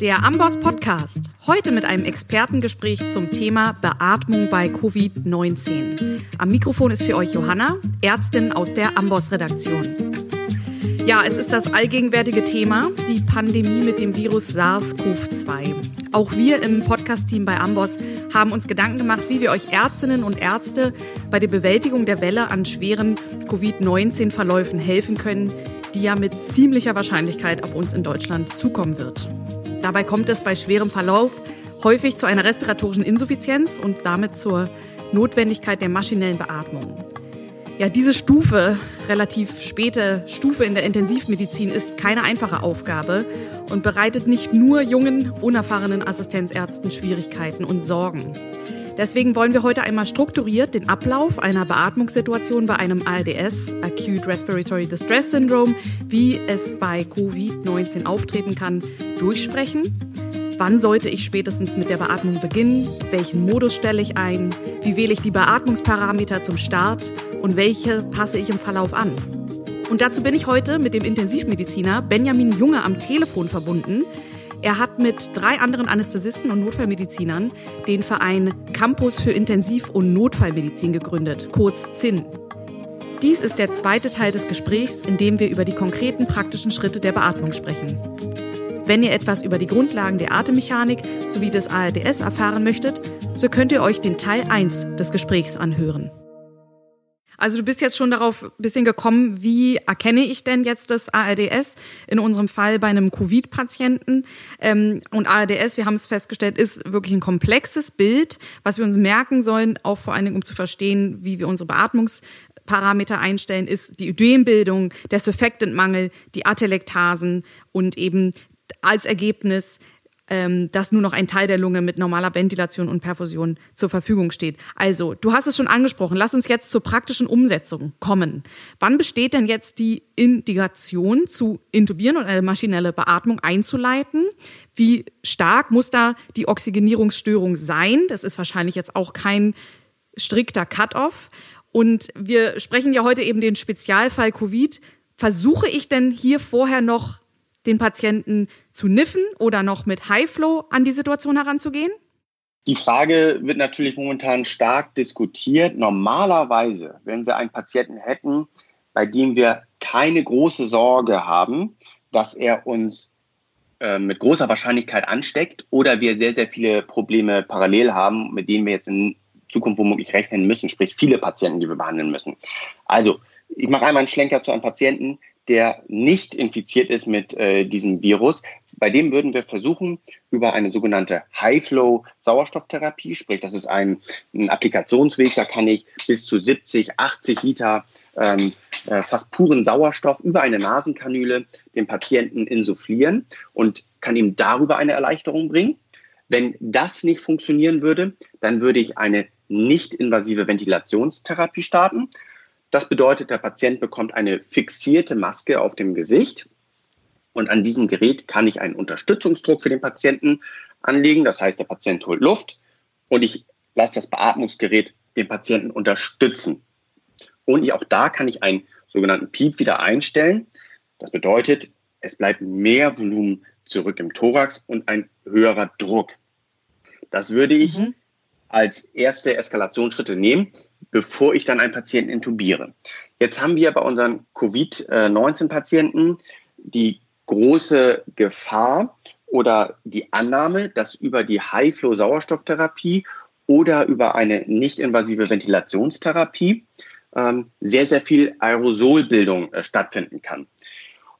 Der Amboss Podcast. Heute mit einem Expertengespräch zum Thema Beatmung bei Covid-19. Am Mikrofon ist für euch Johanna, Ärztin aus der Amboss Redaktion. Ja, es ist das allgegenwärtige Thema, die Pandemie mit dem Virus SARS-CoV-2. Auch wir im Podcast-Team bei Amboss haben uns Gedanken gemacht, wie wir euch Ärztinnen und Ärzte bei der Bewältigung der Welle an schweren Covid-19-Verläufen helfen können, die ja mit ziemlicher Wahrscheinlichkeit auf uns in Deutschland zukommen wird. Dabei kommt es bei schwerem Verlauf häufig zu einer respiratorischen Insuffizienz und damit zur Notwendigkeit der maschinellen Beatmung. Ja, diese Stufe, relativ späte Stufe in der Intensivmedizin, ist keine einfache Aufgabe und bereitet nicht nur jungen, unerfahrenen Assistenzärzten Schwierigkeiten und Sorgen. Deswegen wollen wir heute einmal strukturiert den Ablauf einer Beatmungssituation bei einem ARDS, Acute Respiratory Distress Syndrome, wie es bei Covid-19 auftreten kann, durchsprechen. Wann sollte ich spätestens mit der Beatmung beginnen? Welchen Modus stelle ich ein? Wie wähle ich die Beatmungsparameter zum Start? Und welche passe ich im Verlauf an? Und dazu bin ich heute mit dem Intensivmediziner Benjamin Junge am Telefon verbunden. Er hat mit drei anderen Anästhesisten und Notfallmedizinern den Verein Campus für Intensiv- und Notfallmedizin gegründet, kurz ZIN. Dies ist der zweite Teil des Gesprächs, in dem wir über die konkreten praktischen Schritte der Beatmung sprechen. Wenn ihr etwas über die Grundlagen der Atemmechanik sowie des ARDS erfahren möchtet, so könnt ihr euch den Teil 1 des Gesprächs anhören. Also du bist jetzt schon darauf ein bisschen gekommen, wie erkenne ich denn jetzt das ARDS? In unserem Fall bei einem Covid-Patienten. Ähm, und ARDS, wir haben es festgestellt, ist wirklich ein komplexes Bild, was wir uns merken sollen, auch vor allen Dingen, um zu verstehen, wie wir unsere Beatmungsparameter einstellen, ist die Ödembildung, der Surfactantmangel, die Atelektasen und eben als Ergebnis ähm, dass nur noch ein Teil der Lunge mit normaler Ventilation und Perfusion zur Verfügung steht. Also, du hast es schon angesprochen. Lass uns jetzt zur praktischen Umsetzung kommen. Wann besteht denn jetzt die Indikation zu intubieren und eine maschinelle Beatmung einzuleiten? Wie stark muss da die Oxygenierungsstörung sein? Das ist wahrscheinlich jetzt auch kein strikter Cut-off. Und wir sprechen ja heute eben den Spezialfall Covid. Versuche ich denn hier vorher noch den Patienten zu niffen oder noch mit High-Flow an die Situation heranzugehen? Die Frage wird natürlich momentan stark diskutiert. Normalerweise, wenn wir einen Patienten hätten, bei dem wir keine große Sorge haben, dass er uns äh, mit großer Wahrscheinlichkeit ansteckt oder wir sehr, sehr viele Probleme parallel haben, mit denen wir jetzt in Zukunft womöglich rechnen müssen, sprich viele Patienten, die wir behandeln müssen. Also, ich mache einmal einen Schlenker zu einem Patienten, der nicht infiziert ist mit äh, diesem Virus. Bei dem würden wir versuchen, über eine sogenannte High-Flow-Sauerstofftherapie, sprich, das ist ein, ein, Applikationsweg, da kann ich bis zu 70, 80 Liter ähm, äh, fast puren Sauerstoff über eine Nasenkanüle dem Patienten insufflieren und kann ihm darüber eine Erleichterung bringen. Wenn das nicht funktionieren würde, dann würde ich eine nicht-invasive Ventilationstherapie starten. Das bedeutet, der Patient bekommt eine fixierte Maske auf dem Gesicht und an diesem Gerät kann ich einen Unterstützungsdruck für den Patienten anlegen. Das heißt, der Patient holt Luft und ich lasse das Beatmungsgerät den Patienten unterstützen. Und auch da kann ich einen sogenannten Piep wieder einstellen. Das bedeutet, es bleibt mehr Volumen zurück im Thorax und ein höherer Druck. Das würde ich mhm. als erste Eskalationsschritte nehmen bevor ich dann einen Patienten intubiere. Jetzt haben wir bei unseren Covid-19-Patienten die große Gefahr oder die Annahme, dass über die High-Flow-Sauerstofftherapie oder über eine nicht-invasive Ventilationstherapie ähm, sehr, sehr viel Aerosolbildung äh, stattfinden kann.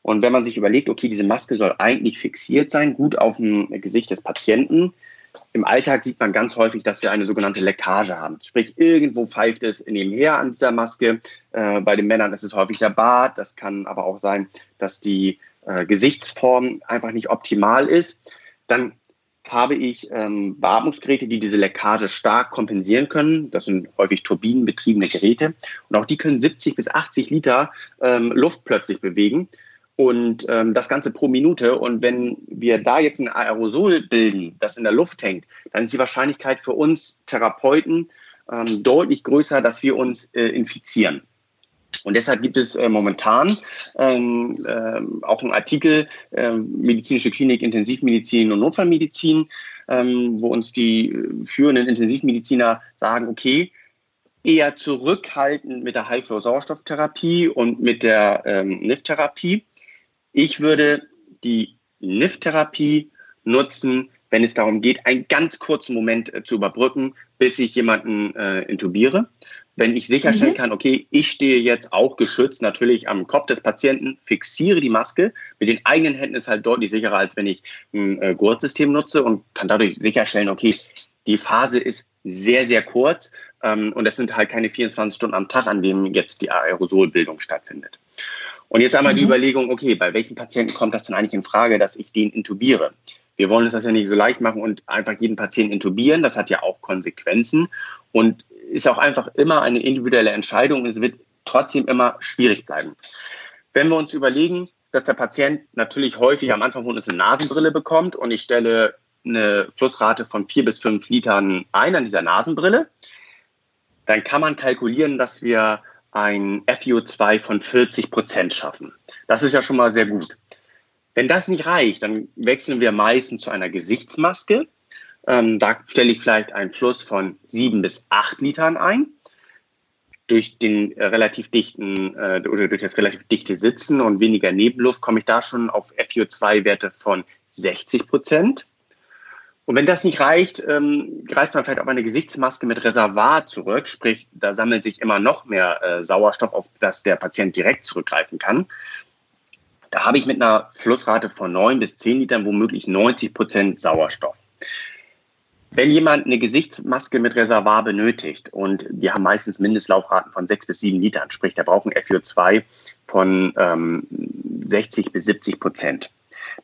Und wenn man sich überlegt, okay, diese Maske soll eigentlich fixiert sein, gut auf dem Gesicht des Patienten, im Alltag sieht man ganz häufig, dass wir eine sogenannte Leckage haben. Sprich, irgendwo pfeift es nebenher an dieser Maske. Äh, bei den Männern ist es häufig der Bart. Das kann aber auch sein, dass die äh, Gesichtsform einfach nicht optimal ist. Dann habe ich ähm, Beatmungsgeräte, die diese Leckage stark kompensieren können. Das sind häufig turbinenbetriebene Geräte. Und auch die können 70 bis 80 Liter ähm, Luft plötzlich bewegen und ähm, das Ganze pro Minute. Und wenn wir da jetzt ein Aerosol bilden, das in der Luft hängt, dann ist die Wahrscheinlichkeit für uns Therapeuten ähm, deutlich größer, dass wir uns äh, infizieren. Und deshalb gibt es äh, momentan ähm, äh, auch einen Artikel äh, Medizinische Klinik, Intensivmedizin und Notfallmedizin, ähm, wo uns die äh, führenden Intensivmediziner sagen, okay, eher zurückhaltend mit der High-Flow-Sauerstofftherapie und mit der ähm, NIF-Therapie. Ich würde die NIF-Therapie nutzen, wenn es darum geht, einen ganz kurzen Moment äh, zu überbrücken, bis ich jemanden äh, intubiere. Wenn ich sicherstellen mhm. kann, okay, ich stehe jetzt auch geschützt natürlich am Kopf des Patienten, fixiere die Maske. Mit den eigenen Händen ist halt deutlich sicherer, als wenn ich ein äh, Gurtsystem nutze und kann dadurch sicherstellen, okay, die Phase ist sehr, sehr kurz ähm, und es sind halt keine 24 Stunden am Tag, an denen jetzt die Aerosolbildung stattfindet. Und jetzt einmal mhm. die Überlegung, okay, bei welchen Patienten kommt das denn eigentlich in Frage, dass ich den intubiere? Wir wollen uns das ja nicht so leicht machen und einfach jeden Patienten intubieren. Das hat ja auch Konsequenzen und ist auch einfach immer eine individuelle Entscheidung. Es wird trotzdem immer schwierig bleiben. Wenn wir uns überlegen, dass der Patient natürlich häufig am Anfang von uns eine Nasenbrille bekommt und ich stelle eine Flussrate von vier bis fünf Litern ein an dieser Nasenbrille, dann kann man kalkulieren, dass wir ein FiO2 von 40 Prozent schaffen. Das ist ja schon mal sehr gut. Wenn das nicht reicht, dann wechseln wir meistens zu einer Gesichtsmaske. Ähm, da stelle ich vielleicht einen Fluss von sieben bis acht Litern ein. Durch den äh, relativ dichten äh, oder durch das relativ dichte Sitzen und weniger Nebenluft komme ich da schon auf FiO2-Werte von 60 Prozent. Und wenn das nicht reicht, ähm, greift man vielleicht auf eine Gesichtsmaske mit Reservoir zurück, sprich, da sammelt sich immer noch mehr äh, Sauerstoff, auf das der Patient direkt zurückgreifen kann. Da habe ich mit einer Flussrate von 9 bis 10 Litern womöglich 90 Prozent Sauerstoff. Wenn jemand eine Gesichtsmaske mit Reservoir benötigt und die haben meistens Mindestlaufraten von 6 bis 7 Litern, sprich, der braucht ein FiO2 von ähm, 60 bis 70 Prozent.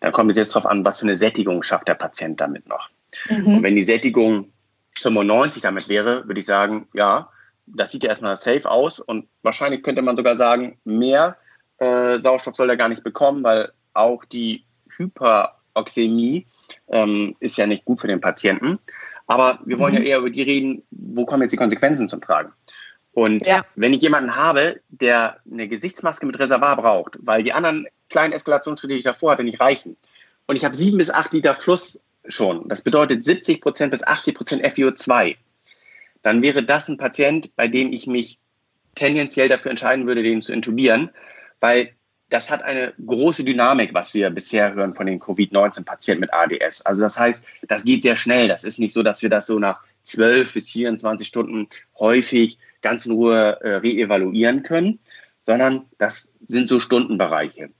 Dann kommt es jetzt darauf an, was für eine Sättigung schafft der Patient damit noch. Mhm. Und wenn die Sättigung 95 damit wäre, würde ich sagen, ja, das sieht ja erstmal safe aus und wahrscheinlich könnte man sogar sagen, mehr äh, Sauerstoff soll er gar nicht bekommen, weil auch die Hyperoxämie ähm, ist ja nicht gut für den Patienten. Aber wir wollen mhm. ja eher über die reden, wo kommen jetzt die Konsequenzen zum Tragen. Und ja. wenn ich jemanden habe, der eine Gesichtsmaske mit Reservoir braucht, weil die anderen kleinen Eskalationsschritte, die ich davor hatte, nicht reichen, und ich habe sieben bis acht Liter Fluss schon, das bedeutet 70 Prozent bis 80 Prozent FiO2, dann wäre das ein Patient, bei dem ich mich tendenziell dafür entscheiden würde, den zu intubieren, weil das hat eine große Dynamik, was wir bisher hören von den Covid-19-Patienten mit ADS. Also das heißt, das geht sehr schnell. Das ist nicht so, dass wir das so nach 12 bis 24 Stunden häufig ganz in Ruhe äh, reevaluieren können, sondern das sind so Stundenbereiche.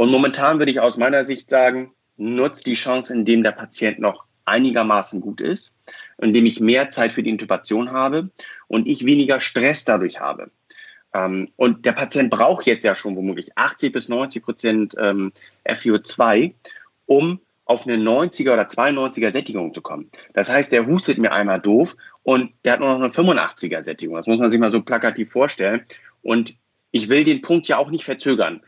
Und momentan würde ich aus meiner Sicht sagen, nutzt die Chance, indem der Patient noch einigermaßen gut ist, indem ich mehr Zeit für die Intubation habe und ich weniger Stress dadurch habe. Ähm, und der Patient braucht jetzt ja schon womöglich 80 bis 90 Prozent ähm, FiO2, um auf eine 90er oder 92er Sättigung zu kommen. Das heißt, der hustet mir einmal doof und der hat nur noch eine 85er Sättigung. Das muss man sich mal so plakativ vorstellen. Und ich will den Punkt ja auch nicht verzögern.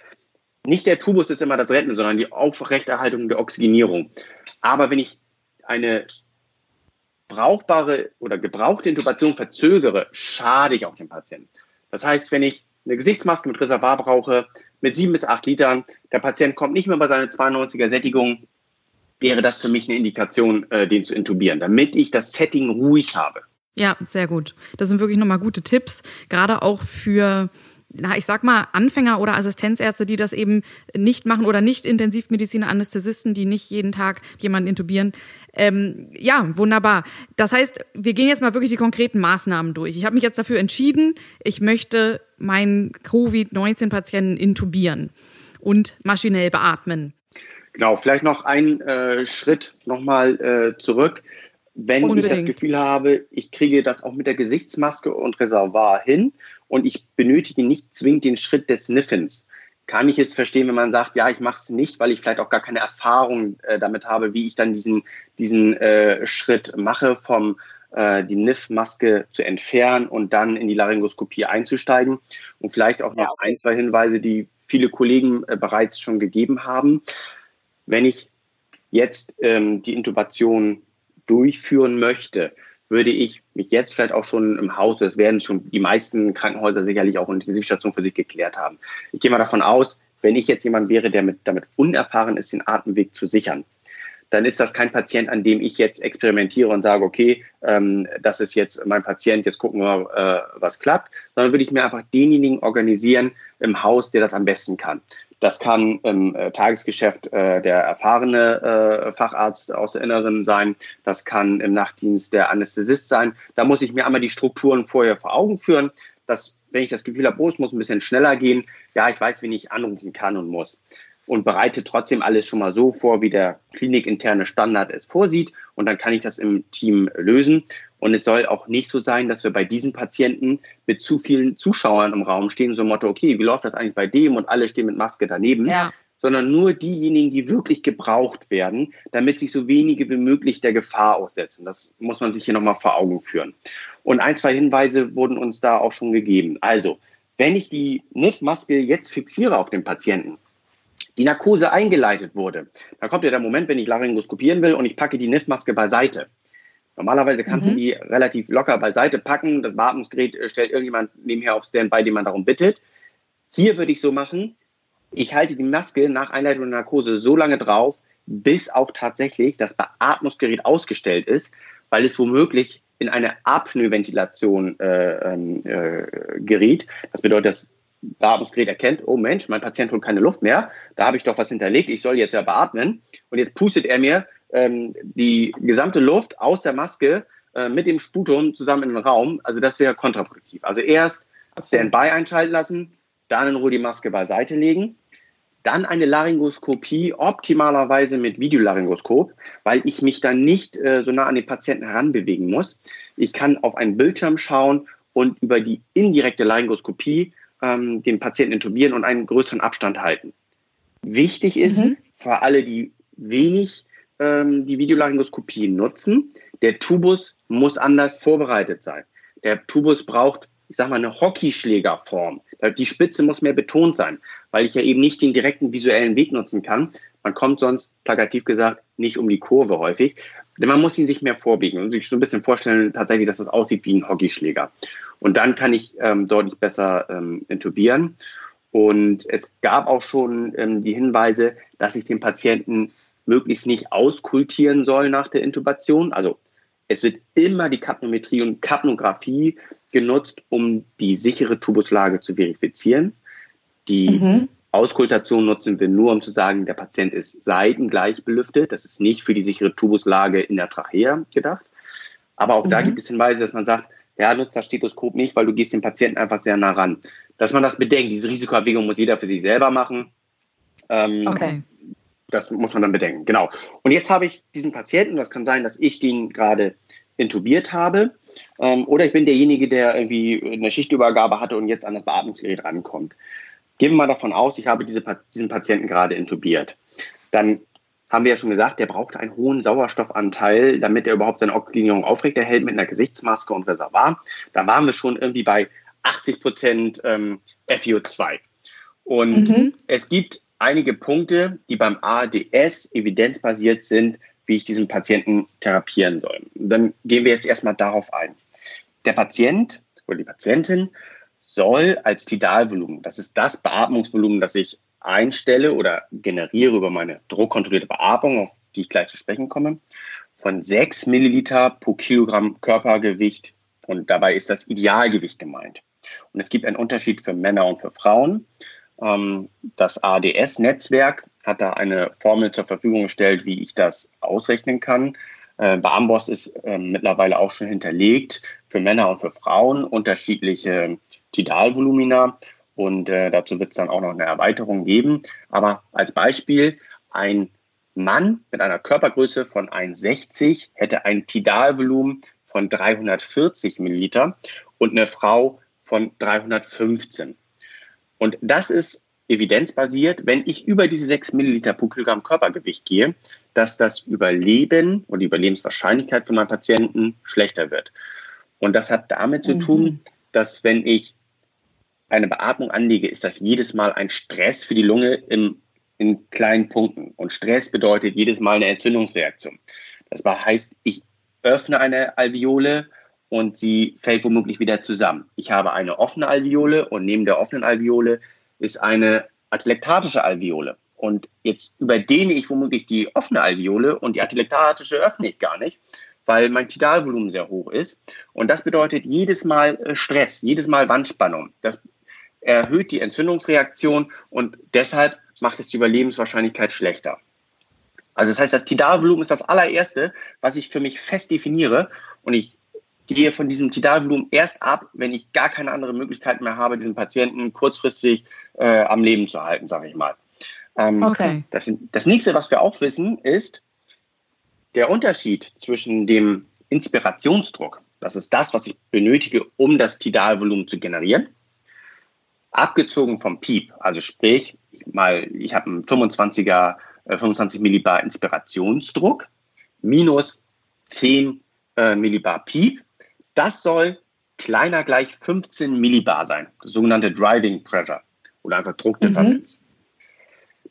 Nicht der Tubus ist immer das Retten, sondern die Aufrechterhaltung der Oxygenierung. Aber wenn ich eine brauchbare oder gebrauchte Intubation verzögere, schade ich auch dem Patienten. Das heißt, wenn ich eine Gesichtsmaske mit Reservoir brauche, mit sieben bis acht Litern, der Patient kommt nicht mehr bei seiner 92er Sättigung, wäre das für mich eine Indikation, äh, den zu intubieren, damit ich das Setting ruhig habe. Ja, sehr gut. Das sind wirklich nochmal gute Tipps, gerade auch für na, ich sag mal, Anfänger oder Assistenzärzte, die das eben nicht machen oder nicht Intensivmediziner, Anästhesisten, die nicht jeden Tag jemanden intubieren. Ähm, ja, wunderbar. Das heißt, wir gehen jetzt mal wirklich die konkreten Maßnahmen durch. Ich habe mich jetzt dafür entschieden, ich möchte meinen Covid-19-Patienten intubieren und maschinell beatmen. Genau, vielleicht noch einen äh, Schritt nochmal äh, zurück. Wenn Unbedingt. ich das Gefühl habe, ich kriege das auch mit der Gesichtsmaske und Reservoir hin und ich benötige nicht zwingend den Schritt des Sniffens, kann ich es verstehen, wenn man sagt, ja, ich mache es nicht, weil ich vielleicht auch gar keine Erfahrung äh, damit habe, wie ich dann diesen, diesen äh, Schritt mache, vom äh, die NIF-Maske zu entfernen und dann in die Laryngoskopie einzusteigen. Und vielleicht auch noch ein, zwei Hinweise, die viele Kollegen äh, bereits schon gegeben haben. Wenn ich jetzt ähm, die Intubation durchführen möchte, würde ich mich jetzt vielleicht auch schon im Haus, das werden schon die meisten Krankenhäuser sicherlich auch in die Intensivstation für sich geklärt haben. Ich gehe mal davon aus, wenn ich jetzt jemand wäre, der mit, damit unerfahren ist, den Atemweg zu sichern, dann ist das kein Patient, an dem ich jetzt experimentiere und sage, okay, ähm, das ist jetzt mein Patient, jetzt gucken wir, äh, was klappt, sondern würde ich mir einfach denjenigen organisieren im Haus, der das am besten kann. Das kann im äh, Tagesgeschäft äh, der erfahrene äh, Facharzt aus der Inneren sein. Das kann im Nachtdienst der Anästhesist sein. Da muss ich mir einmal die Strukturen vorher vor Augen führen, dass, wenn ich das Gefühl habe, oh, es muss ein bisschen schneller gehen, ja, ich weiß, wen ich anrufen kann und muss und bereite trotzdem alles schon mal so vor, wie der klinikinterne Standard es vorsieht. Und dann kann ich das im Team lösen. Und es soll auch nicht so sein, dass wir bei diesen Patienten mit zu vielen Zuschauern im Raum stehen, so ein Motto, okay, wie läuft das eigentlich bei dem? Und alle stehen mit Maske daneben. Ja. Sondern nur diejenigen, die wirklich gebraucht werden, damit sich so wenige wie möglich der Gefahr aussetzen. Das muss man sich hier nochmal vor Augen führen. Und ein, zwei Hinweise wurden uns da auch schon gegeben. Also, wenn ich die NIF-Maske jetzt fixiere auf den Patienten, die Narkose eingeleitet wurde, dann kommt ja der Moment, wenn ich laryngoskopieren will und ich packe die NIF-Maske beiseite. Normalerweise kannst mhm. du die relativ locker beiseite packen. Das Beatmungsgerät äh, stellt irgendjemand nebenher auf Standby, den man darum bittet. Hier würde ich so machen, ich halte die Maske nach Einleitung der Narkose so lange drauf, bis auch tatsächlich das Beatmungsgerät ausgestellt ist, weil es womöglich in eine Apnoe-Ventilation äh, ähm, äh, geriet. Das bedeutet, das Beatmungsgerät erkennt, oh Mensch, mein Patient holt keine Luft mehr, da habe ich doch was hinterlegt, ich soll jetzt ja beatmen. Und jetzt pustet er mir ähm, die gesamte Luft aus der Maske äh, mit dem Sputum zusammen in den Raum. Also das wäre kontraproduktiv. Also erst Standby einschalten lassen, dann in Ruhe die Maske beiseite legen, dann eine Laryngoskopie, optimalerweise mit Videolaryngoskop, weil ich mich dann nicht äh, so nah an den Patienten heranbewegen muss. Ich kann auf einen Bildschirm schauen und über die indirekte Laryngoskopie ähm, den Patienten intubieren und einen größeren Abstand halten. Wichtig ist mhm. für alle, die wenig ähm, die Videolaryngoskopie nutzen, der Tubus muss anders vorbereitet sein. Der Tubus braucht, ich sage mal, eine Hockeyschlägerform. Die Spitze muss mehr betont sein, weil ich ja eben nicht den direkten visuellen Weg nutzen kann. Man kommt sonst, plakativ gesagt, nicht um die Kurve häufig. Denn man muss ihn sich mehr vorbiegen und sich so ein bisschen vorstellen, tatsächlich, dass es das aussieht wie ein Hockeyschläger. Und dann kann ich ähm, deutlich besser ähm, intubieren. Und es gab auch schon ähm, die Hinweise, dass ich den Patienten möglichst nicht auskultieren soll nach der Intubation. Also es wird immer die Kapnometrie und Kapnographie genutzt, um die sichere Tubuslage zu verifizieren. Die mhm. Auskultation nutzen wir nur, um zu sagen, der Patient ist seitengleich belüftet. Das ist nicht für die sichere Tubuslage in der Trachea gedacht. Aber auch mhm. da gibt es Hinweise, dass man sagt, ja, nutzt das Stethoskop nicht, weil du gehst dem Patienten einfach sehr nah ran. Dass man das bedenkt, diese Risikoabwägung muss jeder für sich selber machen. Ähm, okay. Das muss man dann bedenken, genau. Und jetzt habe ich diesen Patienten, das kann sein, dass ich den gerade intubiert habe, ähm, oder ich bin derjenige, der irgendwie eine Schichtübergabe hatte und jetzt an das Beatmungsgerät rankommt. Gehen wir mal davon aus, ich habe diese, diesen Patienten gerade intubiert. Dann haben wir ja schon gesagt, der braucht einen hohen Sauerstoffanteil, damit er überhaupt seine Oxygenierung aufrechterhält mit einer Gesichtsmaske und Reservoir. Da waren wir schon irgendwie bei 80 Prozent ähm, FiO2. Und mhm. es gibt einige Punkte, die beim ADS evidenzbasiert sind, wie ich diesen Patienten therapieren soll. Dann gehen wir jetzt erstmal darauf ein. Der Patient oder die Patientin soll als Tidalvolumen, das ist das Beatmungsvolumen, das ich einstelle oder generiere über meine druckkontrollierte Beatmung, auf die ich gleich zu sprechen komme, von 6 Milliliter pro Kilogramm Körpergewicht. Und dabei ist das Idealgewicht gemeint. Und es gibt einen Unterschied für Männer und für Frauen. Ähm, das ADS-Netzwerk hat da eine Formel zur Verfügung gestellt, wie ich das ausrechnen kann. Äh, bei Amboss ist ähm, mittlerweile auch schon hinterlegt für Männer und für Frauen unterschiedliche Tidalvolumina. Und äh, dazu wird es dann auch noch eine Erweiterung geben. Aber als Beispiel, ein Mann mit einer Körpergröße von 1,60 hätte ein Tidalvolumen von 340 Milliliter und eine Frau von 315. Und das ist evidenzbasiert, wenn ich über diese 6 Milliliter pro Kilogramm Körpergewicht gehe, dass das Überleben und die Überlebenswahrscheinlichkeit für meinen Patienten schlechter wird. Und das hat damit mhm. zu tun, dass wenn ich eine Beatmung anlege, ist das jedes Mal ein Stress für die Lunge im, in kleinen Punkten. Und Stress bedeutet jedes Mal eine Entzündungsreaktion. Das heißt, ich öffne eine Alveole und sie fällt womöglich wieder zusammen. Ich habe eine offene Alveole und neben der offenen Alveole ist eine atelektatische Alveole. Und jetzt überdehne ich womöglich die offene Alveole und die atelektatische öffne ich gar nicht, weil mein Tidalvolumen sehr hoch ist. Und das bedeutet jedes Mal äh, Stress, jedes Mal Wandspannung. Das erhöht die Entzündungsreaktion und deshalb macht es die Überlebenswahrscheinlichkeit schlechter. Also das heißt, das Tidalvolumen ist das allererste, was ich für mich fest definiere. Und ich gehe von diesem Tidalvolumen erst ab, wenn ich gar keine andere Möglichkeit mehr habe, diesen Patienten kurzfristig äh, am Leben zu halten, sage ich mal. Ähm, okay. Das, das nächste, was wir auch wissen, ist der Unterschied zwischen dem Inspirationsdruck, das ist das, was ich benötige, um das Tidalvolumen zu generieren, abgezogen vom Piep, also sprich, mal, ich habe einen 25er, äh, 25 Millibar Inspirationsdruck minus 10 äh, Millibar Piep das soll kleiner gleich 15 Millibar sein, das sogenannte Driving Pressure oder einfach Druckdifferenz. Mhm.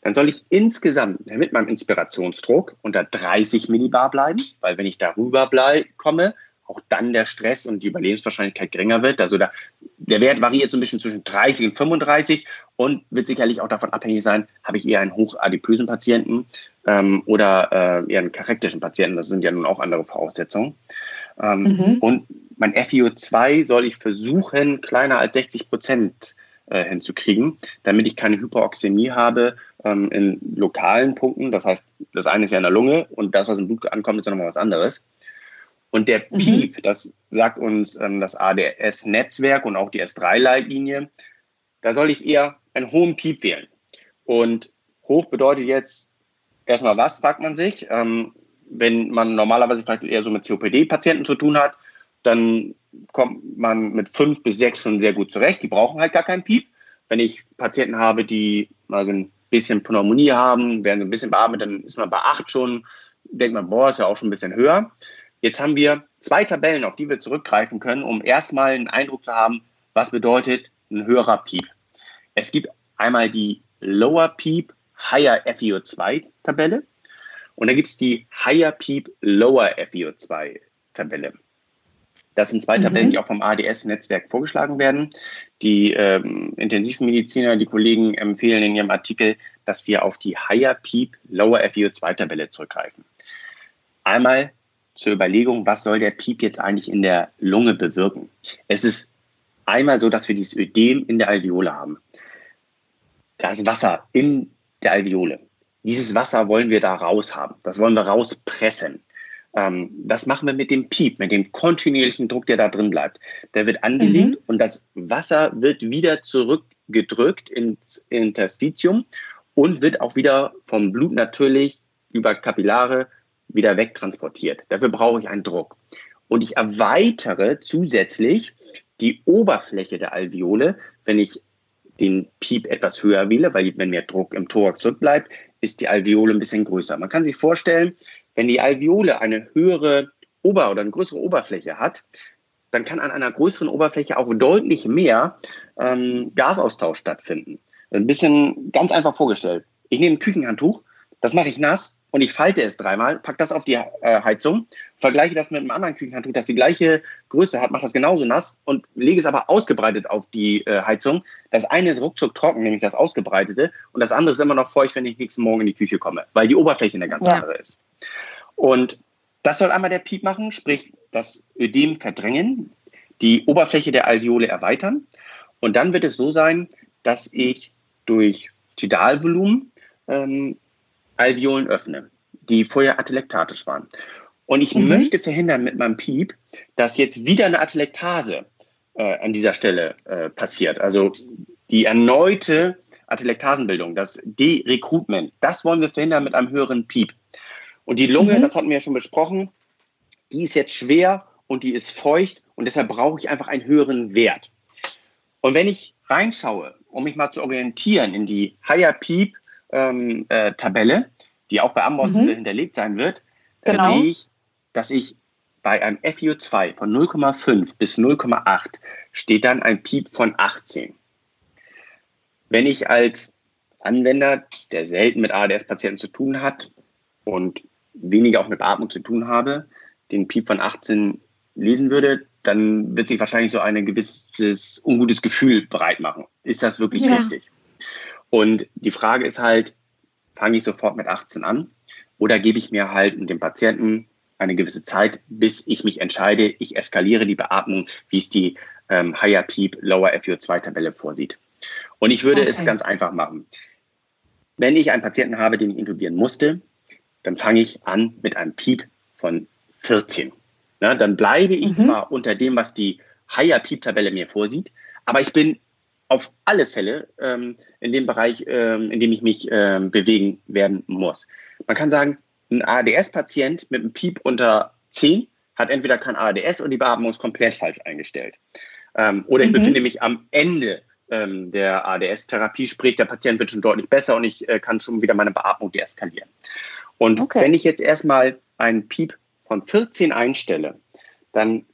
Dann soll ich insgesamt mit meinem Inspirationsdruck unter 30 Millibar bleiben, weil wenn ich darüber bleib, komme, auch dann der Stress und die Überlebenswahrscheinlichkeit geringer wird. Also da, der Wert variiert so ein bisschen zwischen 30 und 35 und wird sicherlich auch davon abhängig sein, habe ich eher einen hochadipösen Patienten ähm, oder äh, eher einen karektischen Patienten. Das sind ja nun auch andere Voraussetzungen. Ähm, mhm. Und mein FiO2 soll ich versuchen, kleiner als 60 Prozent äh, hinzukriegen, damit ich keine Hyperoxämie habe ähm, in lokalen Punkten. Das heißt, das eine ist ja in der Lunge und das, was im Blut ankommt, ist ja nochmal was anderes. Und der mhm. PEEP, das sagt uns ähm, das ADS-Netzwerk und auch die S3-Leitlinie, da soll ich eher einen hohen PEEP wählen. Und hoch bedeutet jetzt erstmal was, fragt man sich. Ähm, wenn man normalerweise vielleicht eher so mit COPD-Patienten zu tun hat, dann kommt man mit fünf bis sechs schon sehr gut zurecht. Die brauchen halt gar keinen Piep. Wenn ich Patienten habe, die mal so ein bisschen Pneumonie haben, werden so ein bisschen beatmet, dann ist man bei acht schon, denkt man, boah, ist ja auch schon ein bisschen höher. Jetzt haben wir zwei Tabellen, auf die wir zurückgreifen können, um erstmal einen Eindruck zu haben, was bedeutet ein höherer Piep. Es gibt einmal die Lower Peep, Higher FiO2 Tabelle und dann gibt es die Higher Peep, Lower FiO2 Tabelle. Das sind zwei mhm. Tabellen, die auch vom ADS-Netzwerk vorgeschlagen werden. Die ähm, Intensivmediziner, die Kollegen empfehlen in ihrem Artikel, dass wir auf die Higher Peep Lower FiO2-Tabelle zurückgreifen. Einmal zur Überlegung, was soll der Piep jetzt eigentlich in der Lunge bewirken? Es ist einmal so, dass wir dieses Ödem in der Alveole haben. Das Wasser in der Alveole. Dieses Wasser wollen wir da raus haben. Das wollen wir rauspressen. Ähm, das machen wir mit dem Piep, mit dem kontinuierlichen Druck, der da drin bleibt. Der wird angelegt mhm. und das Wasser wird wieder zurückgedrückt ins Interstitium und wird auch wieder vom Blut natürlich über Kapillare wieder wegtransportiert. Dafür brauche ich einen Druck. Und ich erweitere zusätzlich die Oberfläche der Alveole, wenn ich den Piep etwas höher wähle, weil wenn mehr Druck im Thorax zurückbleibt, ist die Alveole ein bisschen größer. Man kann sich vorstellen, wenn die Alveole eine höhere Ober- oder eine größere Oberfläche hat, dann kann an einer größeren Oberfläche auch deutlich mehr ähm, Gasaustausch stattfinden. Ein bisschen ganz einfach vorgestellt. Ich nehme ein Küchenhandtuch, das mache ich nass und ich falte es dreimal, packe das auf die äh, Heizung, vergleiche das mit einem anderen Küchenhandtuch, das die gleiche Größe hat, mache das genauso nass und lege es aber ausgebreitet auf die äh, Heizung. Das eine ist ruckzuck trocken, nämlich das ausgebreitete, und das andere ist immer noch feucht, wenn ich nächsten Morgen in die Küche komme, weil die Oberfläche eine ganz ja. andere ist. Und das soll einmal der Piep machen, sprich das Ödem verdrängen, die Oberfläche der Alveole erweitern. Und dann wird es so sein, dass ich durch Tidalvolumen ähm, Alveolen öffne, die vorher atelektatisch waren. Und ich mhm. möchte verhindern mit meinem Piep, dass jetzt wieder eine Atelektase äh, an dieser Stelle äh, passiert. Also die erneute Atelektasenbildung, das De-Recruitment, das wollen wir verhindern mit einem höheren Piep. Und die Lunge, mhm. das hatten wir ja schon besprochen, die ist jetzt schwer und die ist feucht und deshalb brauche ich einfach einen höheren Wert. Und wenn ich reinschaue, um mich mal zu orientieren in die Higher Peep ähm, äh, Tabelle, die auch bei Amboss mhm. hinterlegt sein wird, genau. sehe ich, dass ich bei einem FiO2 von 0,5 bis 0,8 steht dann ein Piep von 18. Wenn ich als Anwender, der selten mit ADS-Patienten zu tun hat und weniger auch mit Beatmung zu tun habe, den Piep von 18 lesen würde, dann wird sich wahrscheinlich so ein gewisses ungutes Gefühl breit machen. Ist das wirklich ja. richtig? Und die Frage ist halt, fange ich sofort mit 18 an oder gebe ich mir halt mit dem Patienten eine gewisse Zeit, bis ich mich entscheide, ich eskaliere die Beatmung, wie es die ähm, Higher Peep Lower FiO2-Tabelle vorsieht. Und ich würde okay. es ganz einfach machen. Wenn ich einen Patienten habe, den ich intubieren musste, dann fange ich an mit einem Piep von 14. Na, dann bleibe ich mhm. zwar unter dem, was die Higher Peep-Tabelle mir vorsieht, aber ich bin auf alle Fälle ähm, in dem Bereich, ähm, in dem ich mich ähm, bewegen werden muss. Man kann sagen, ein ADS-Patient mit einem Piep unter 10 hat entweder kein ADS oder die Beatmung ist komplett falsch eingestellt. Ähm, oder ich mhm. befinde mich am Ende ähm, der ADS-Therapie, sprich der Patient wird schon deutlich besser und ich äh, kann schon wieder meine Beatmung deeskalieren. Und okay. wenn ich jetzt erstmal einen Piep von 14 einstelle, dann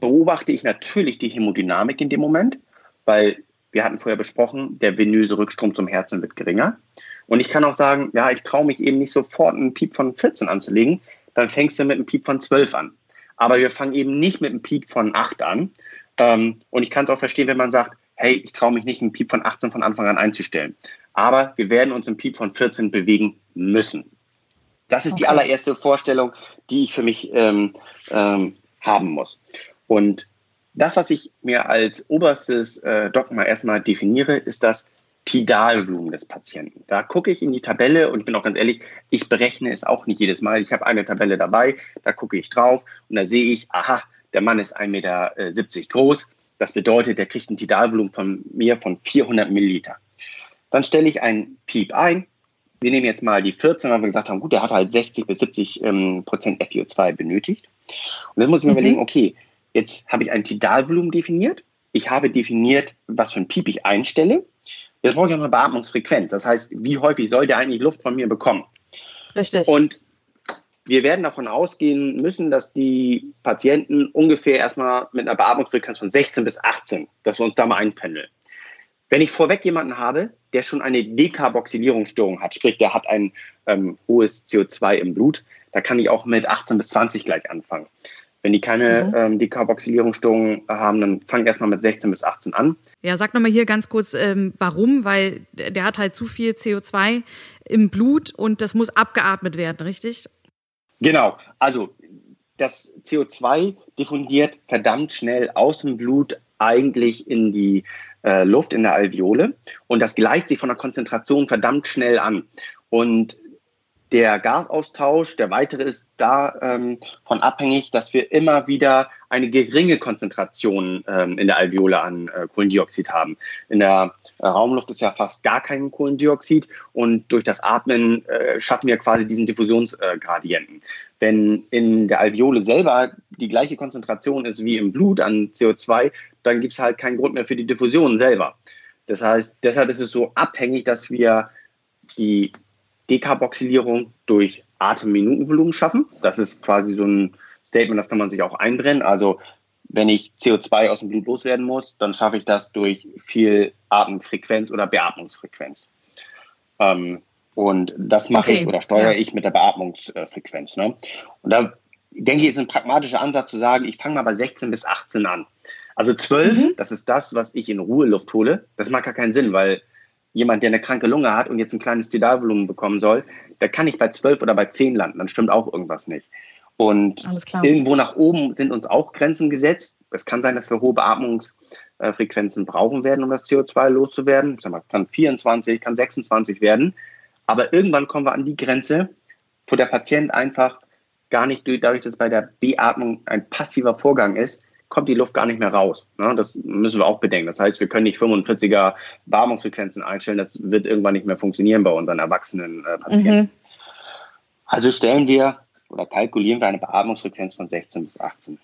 beobachte ich natürlich die Hämodynamik in dem Moment, weil wir hatten vorher besprochen, der venöse Rückstrom zum Herzen wird geringer. Und ich kann auch sagen, ja, ich traue mich eben nicht sofort einen Piep von 14 anzulegen, dann fängst du mit einem Piep von 12 an. Aber wir fangen eben nicht mit einem Piep von 8 an. Ähm, und ich kann es auch verstehen, wenn man sagt, hey, ich traue mich nicht, einen Piep von 18 von Anfang an einzustellen. Aber wir werden uns im Piep von 14 bewegen müssen. Das ist okay. die allererste Vorstellung, die ich für mich ähm, ähm, haben muss. Und das, was ich mir als oberstes äh, Dogma erstmal definiere, ist das Tidalvolumen des Patienten. Da gucke ich in die Tabelle und ich bin auch ganz ehrlich, ich berechne es auch nicht jedes Mal. Ich habe eine Tabelle dabei, da gucke ich drauf und da sehe ich, aha, der Mann ist 1,70 Meter groß. Das bedeutet, der kriegt ein Tidalvolumen von mir von 400 Milliliter. Dann stelle ich einen Piep ein. Wir nehmen jetzt mal die 14, weil wir gesagt haben, gut, der hat halt 60 bis 70 ähm, Prozent FiO2 benötigt. Und jetzt muss ich mir mhm. überlegen, okay, jetzt habe ich ein Tidalvolumen definiert. Ich habe definiert, was für ein Piep ich einstelle. Jetzt brauche ich auch eine Beatmungsfrequenz. Das heißt, wie häufig soll der eigentlich Luft von mir bekommen? Richtig. Und wir werden davon ausgehen müssen, dass die Patienten ungefähr erstmal mit einer Beatmungsfrequenz von 16 bis 18, dass wir uns da mal einpendeln. Wenn ich vorweg jemanden habe, der schon eine Dekarboxylierungsstörung hat, sprich, der hat ein ähm, hohes CO2 im Blut, da kann ich auch mit 18 bis 20 gleich anfangen. Wenn die keine mhm. ähm, Dekarboxylierungsstörung haben, dann fangen erstmal mit 16 bis 18 an. Ja, sag nochmal hier ganz kurz, ähm, warum, weil der hat halt zu viel CO2 im Blut und das muss abgeatmet werden, richtig? Genau, also das CO2 diffundiert verdammt schnell aus dem Blut eigentlich in die äh, Luft in der Alveole und das gleicht sich von der Konzentration verdammt schnell an. Und der Gasaustausch, der weitere, ist davon ähm, abhängig, dass wir immer wieder eine geringe Konzentration ähm, in der Alveole an äh, Kohlendioxid haben. In der äh, Raumluft ist ja fast gar kein Kohlendioxid und durch das Atmen äh, schaffen wir quasi diesen Diffusionsgradienten. Wenn in der Alveole selber die gleiche Konzentration ist wie im Blut an CO2, dann gibt es halt keinen Grund mehr für die Diffusion selber. Das heißt, deshalb ist es so abhängig, dass wir die Dekarboxylierung durch Atemminutenvolumen schaffen. Das ist quasi so ein Statement, das kann man sich auch einbrennen. Also wenn ich CO2 aus dem Blut loswerden muss, dann schaffe ich das durch viel Atemfrequenz oder Beatmungsfrequenz. Ähm, und das mache okay. ich oder steuere ja. ich mit der Beatmungsfrequenz. Ne? Und da denke ich, ist ein pragmatischer Ansatz zu sagen, ich fange mal bei 16 bis 18 an. Also 12, mhm. das ist das, was ich in Ruheluft hole. Das macht gar keinen Sinn, weil jemand, der eine kranke Lunge hat und jetzt ein kleines Tidalvolumen bekommen soll, der kann nicht bei 12 oder bei 10 landen, dann stimmt auch irgendwas nicht. Und irgendwo nach oben sind uns auch Grenzen gesetzt. Es kann sein, dass wir hohe Beatmungsfrequenzen brauchen werden, um das CO2 loszuwerden. Ich sag mal, kann 24, kann 26 werden. Aber irgendwann kommen wir an die Grenze, wo der Patient einfach gar nicht, dadurch, dass bei der Beatmung ein passiver Vorgang ist, kommt die Luft gar nicht mehr raus. Ne? Das müssen wir auch bedenken. Das heißt, wir können nicht 45er Beatmungsfrequenzen einstellen. Das wird irgendwann nicht mehr funktionieren bei unseren erwachsenen äh, Patienten. Mhm. Also stellen wir oder kalkulieren wir eine Beatmungsfrequenz von 16 bis 18.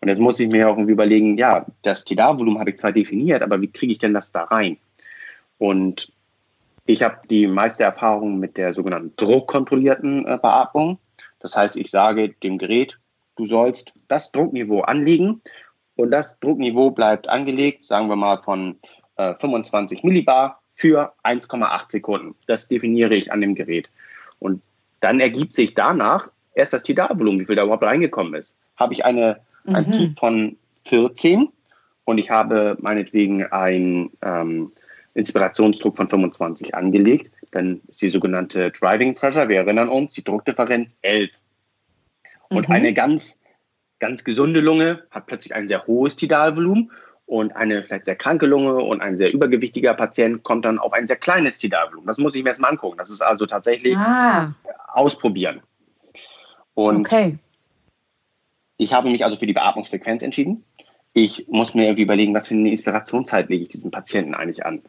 Und jetzt muss ich mir auch irgendwie überlegen, ja, das Tidalvolumen habe ich zwar definiert, aber wie kriege ich denn das da rein? Und ich habe die meiste Erfahrung mit der sogenannten druckkontrollierten äh, Beatmung. Das heißt, ich sage dem Gerät, du sollst das Druckniveau anlegen und das Druckniveau bleibt angelegt, sagen wir mal von äh, 25 Millibar für 1,8 Sekunden. Das definiere ich an dem Gerät. Und dann ergibt sich danach erst das Tidalvolumen, wie viel da überhaupt reingekommen ist. Habe ich eine, mhm. ein Peak von 14 und ich habe meinetwegen einen ähm, Inspirationsdruck von 25 angelegt, dann ist die sogenannte Driving Pressure, wir erinnern uns, die Druckdifferenz 11. Und mhm. eine ganz, ganz gesunde Lunge hat plötzlich ein sehr hohes Tidalvolumen und eine vielleicht sehr kranke Lunge und ein sehr übergewichtiger Patient kommt dann auf ein sehr kleines Tidalvolumen. Das muss ich mir erstmal angucken. Das ist also tatsächlich ah. ausprobieren. Und okay. ich habe mich also für die Beatmungsfrequenz entschieden. Ich muss mir irgendwie überlegen, was für eine Inspirationszeit lege ich diesem Patienten eigentlich an.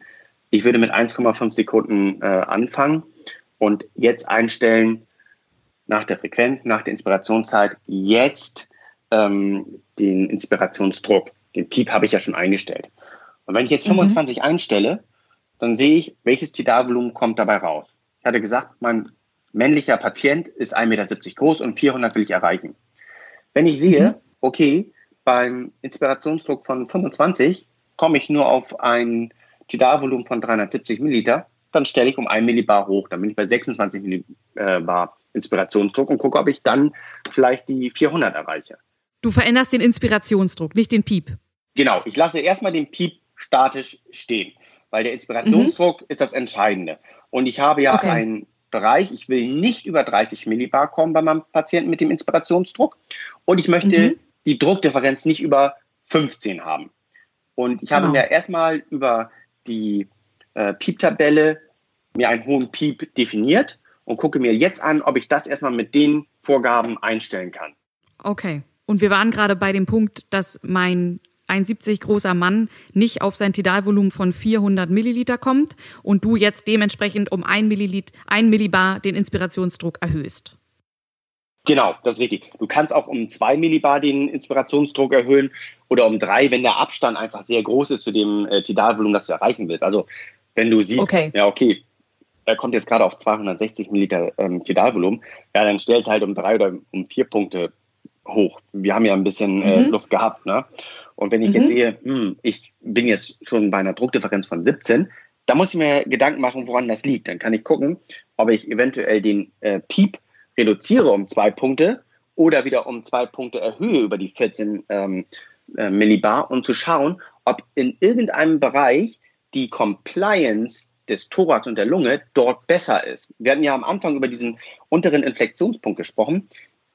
Ich würde mit 1,5 Sekunden äh, anfangen und jetzt einstellen, nach der Frequenz, nach der Inspirationszeit, jetzt ähm, den Inspirationsdruck. Den Piep habe ich ja schon eingestellt. Und wenn ich jetzt 25 mhm. einstelle, dann sehe ich, welches Tidalvolumen kommt dabei raus. Ich hatte gesagt, mein männlicher Patient ist 1,70 Meter groß und 400 will ich erreichen. Wenn ich sehe, mhm. okay, beim Inspirationsdruck von 25 komme ich nur auf ein Tidalvolumen von 370 Milliliter, dann stelle ich um 1 Millibar hoch. Dann bin ich bei 26 Millibar Inspirationsdruck und gucke, ob ich dann vielleicht die 400 erreiche. Du veränderst den Inspirationsdruck, nicht den Piep. Genau, ich lasse erstmal den Piep statisch stehen, weil der Inspirationsdruck mhm. ist das Entscheidende. Und ich habe ja okay. einen Bereich, ich will nicht über 30 Millibar kommen bei meinem Patienten mit dem Inspirationsdruck und ich möchte mhm. die Druckdifferenz nicht über 15 haben. Und ich habe genau. mir erstmal über die äh, Piep-Tabelle mir einen hohen Piep definiert und gucke mir jetzt an, ob ich das erstmal mit den Vorgaben einstellen kann. Okay. Und wir waren gerade bei dem Punkt, dass mein 1,70 großer Mann nicht auf sein Tidalvolumen von 400 Milliliter kommt und du jetzt dementsprechend um ein, Milliliter, ein Millibar den Inspirationsdruck erhöhst. Genau, das ist richtig. Du kannst auch um zwei Millibar den Inspirationsdruck erhöhen oder um drei, wenn der Abstand einfach sehr groß ist zu dem äh, Tidalvolumen, das du erreichen willst. Also wenn du siehst, okay. ja okay, er kommt jetzt gerade auf 260 Milliliter ähm, Tidalvolumen, ja, dann stellt es halt um drei oder um vier Punkte hoch. Wir haben ja ein bisschen äh, mhm. Luft gehabt, ne? Und wenn ich mhm. jetzt sehe, hm, ich bin jetzt schon bei einer Druckdifferenz von 17, da muss ich mir Gedanken machen, woran das liegt. Dann kann ich gucken, ob ich eventuell den äh, Piep reduziere um zwei Punkte oder wieder um zwei Punkte erhöhe über die 14 ähm, äh, Millibar, um zu schauen, ob in irgendeinem Bereich die Compliance des Thorax und der Lunge dort besser ist. Wir hatten ja am Anfang über diesen unteren Inflektionspunkt gesprochen.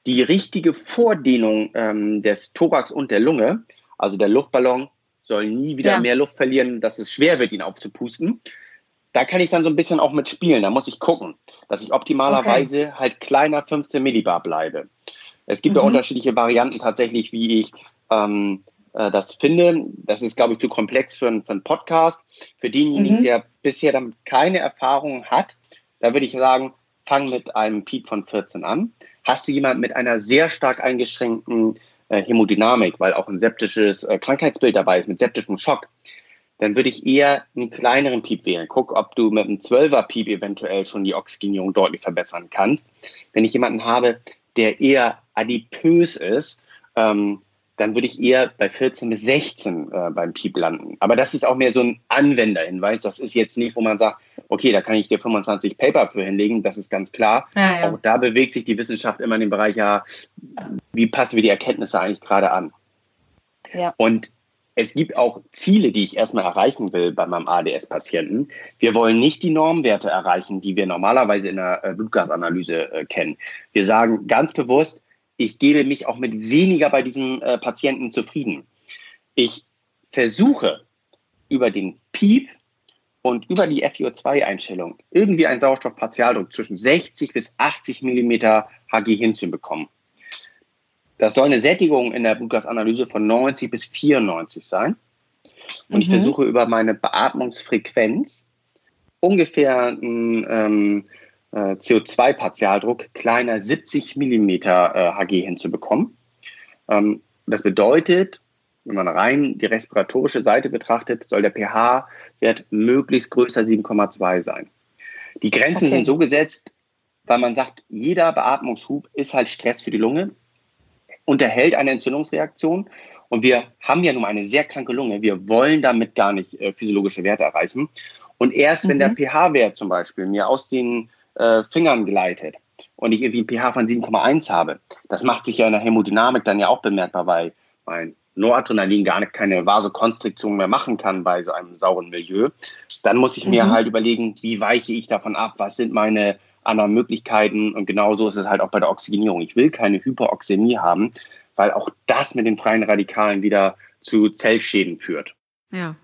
Die richtige Vordehnung ähm, des Thorax und der Lunge, also der Luftballon, soll nie wieder ja. mehr Luft verlieren, dass es schwer wird, ihn aufzupusten. Da kann ich dann so ein bisschen auch mitspielen. Da muss ich gucken, dass ich optimalerweise okay. halt kleiner 15 Millibar bleibe. Es gibt mhm. ja unterschiedliche Varianten tatsächlich, wie ich ähm, äh, das finde. Das ist, glaube ich, zu komplex für, ein, für einen Podcast. Für denjenigen, mhm. der bisher damit keine Erfahrung hat, da würde ich sagen, fang mit einem Piep von 14 an. Hast du jemanden mit einer sehr stark eingeschränkten äh, Hämodynamik, weil auch ein septisches äh, Krankheitsbild dabei ist, mit septischem Schock, dann würde ich eher einen kleineren Piep wählen. Guck, ob du mit einem 12er Piep eventuell schon die Oxygenierung deutlich verbessern kannst. Wenn ich jemanden habe, der eher adipös ist, ähm, dann würde ich eher bei 14 bis 16 äh, beim Piep landen. Aber das ist auch mehr so ein Anwenderhinweis. Das ist jetzt nicht, wo man sagt, okay, da kann ich dir 25 Paper für hinlegen, das ist ganz klar. Ja, ja. Auch da bewegt sich die Wissenschaft immer in dem Bereich, ja, wie passen wir die Erkenntnisse eigentlich gerade an? Ja. Und es gibt auch Ziele, die ich erstmal erreichen will bei meinem ADS-Patienten. Wir wollen nicht die Normwerte erreichen, die wir normalerweise in der äh, Blutgasanalyse äh, kennen. Wir sagen ganz bewusst, ich gebe mich auch mit weniger bei diesem äh, Patienten zufrieden. Ich versuche über den PIEP und über die FiO2-Einstellung irgendwie einen Sauerstoffpartialdruck zwischen 60 bis 80 Millimeter Hg hinzubekommen. Das soll eine Sättigung in der Blutgasanalyse von 90 bis 94 sein. Und mhm. ich versuche über meine Beatmungsfrequenz ungefähr ein ähm, äh, CO2-Partialdruck kleiner 70 mm äh, Hg hinzubekommen. Ähm, das bedeutet, wenn man rein die respiratorische Seite betrachtet, soll der pH-Wert möglichst größer 7,2 sein. Die Grenzen okay. sind so gesetzt, weil man sagt, jeder Beatmungshub ist halt Stress für die Lunge, unterhält eine Entzündungsreaktion und wir haben ja nun eine sehr kranke Lunge. Wir wollen damit gar nicht äh, physiologische Werte erreichen. Und erst mhm. wenn der mhm. pH-Wert zum Beispiel mir aus den äh, Fingern gleitet, und ich irgendwie ein pH von 7,1 habe, das macht sich ja in der Hämodynamik dann ja auch bemerkbar, weil mein Noradrenalin gar nicht keine Vasokonstriktion mehr machen kann bei so einem sauren Milieu, dann muss ich mir mhm. halt überlegen, wie weiche ich davon ab, was sind meine anderen Möglichkeiten und genauso ist es halt auch bei der Oxygenierung. Ich will keine Hyperoxämie haben, weil auch das mit den freien Radikalen wieder zu Zellschäden führt. Ja.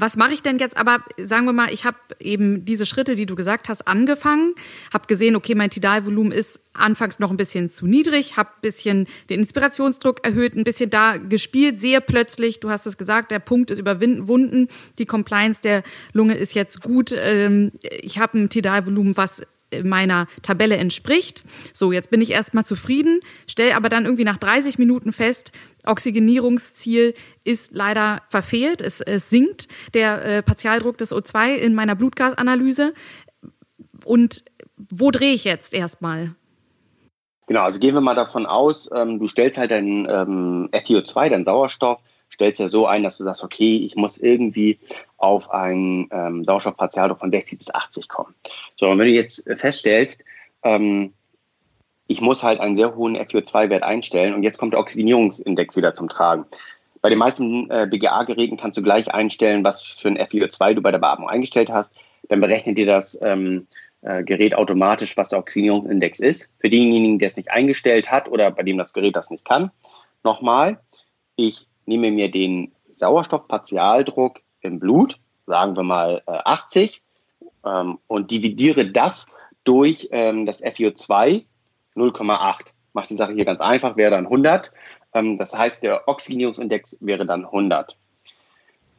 Was mache ich denn jetzt? Aber sagen wir mal, ich habe eben diese Schritte, die du gesagt hast, angefangen, habe gesehen, okay, mein Tidalvolumen ist anfangs noch ein bisschen zu niedrig, habe ein bisschen den Inspirationsdruck erhöht, ein bisschen da gespielt, sehe plötzlich, du hast es gesagt, der Punkt ist überwunden, die Compliance der Lunge ist jetzt gut, ähm, ich habe ein Tidalvolumen, was meiner Tabelle entspricht. So, jetzt bin ich erstmal zufrieden, stelle aber dann irgendwie nach 30 Minuten fest, Oxygenierungsziel ist leider verfehlt. Es, es sinkt der äh, Partialdruck des O2 in meiner Blutgasanalyse. Und wo drehe ich jetzt erstmal? Genau, also gehen wir mal davon aus, ähm, du stellst halt deinen ähm, FiO2, deinen Sauerstoff, stellst ja so ein, dass du sagst, okay, ich muss irgendwie auf einen ähm, Sauerstoffpartialdruck von 60 bis 80 kommen. So, und wenn du jetzt feststellst, ähm, ich muss halt einen sehr hohen FiO2-Wert einstellen und jetzt kommt der Oxygenierungsindex wieder zum Tragen. Bei den meisten äh, BGA-Geräten kannst du gleich einstellen, was für ein FiO2 du bei der Beatmung eingestellt hast. Dann berechnet dir das ähm, äh, Gerät automatisch, was der Oxygenierungsindex ist. Für denjenigen, der es nicht eingestellt hat oder bei dem das Gerät das nicht kann, nochmal, ich nehme mir den Sauerstoffpartialdruck im Blut, sagen wir mal äh, 80, ähm, und dividiere das durch ähm, das FiO2 0,8. Macht die Sache hier ganz einfach, wäre dann 100. Ähm, das heißt, der Oxygenierungsindex wäre dann 100.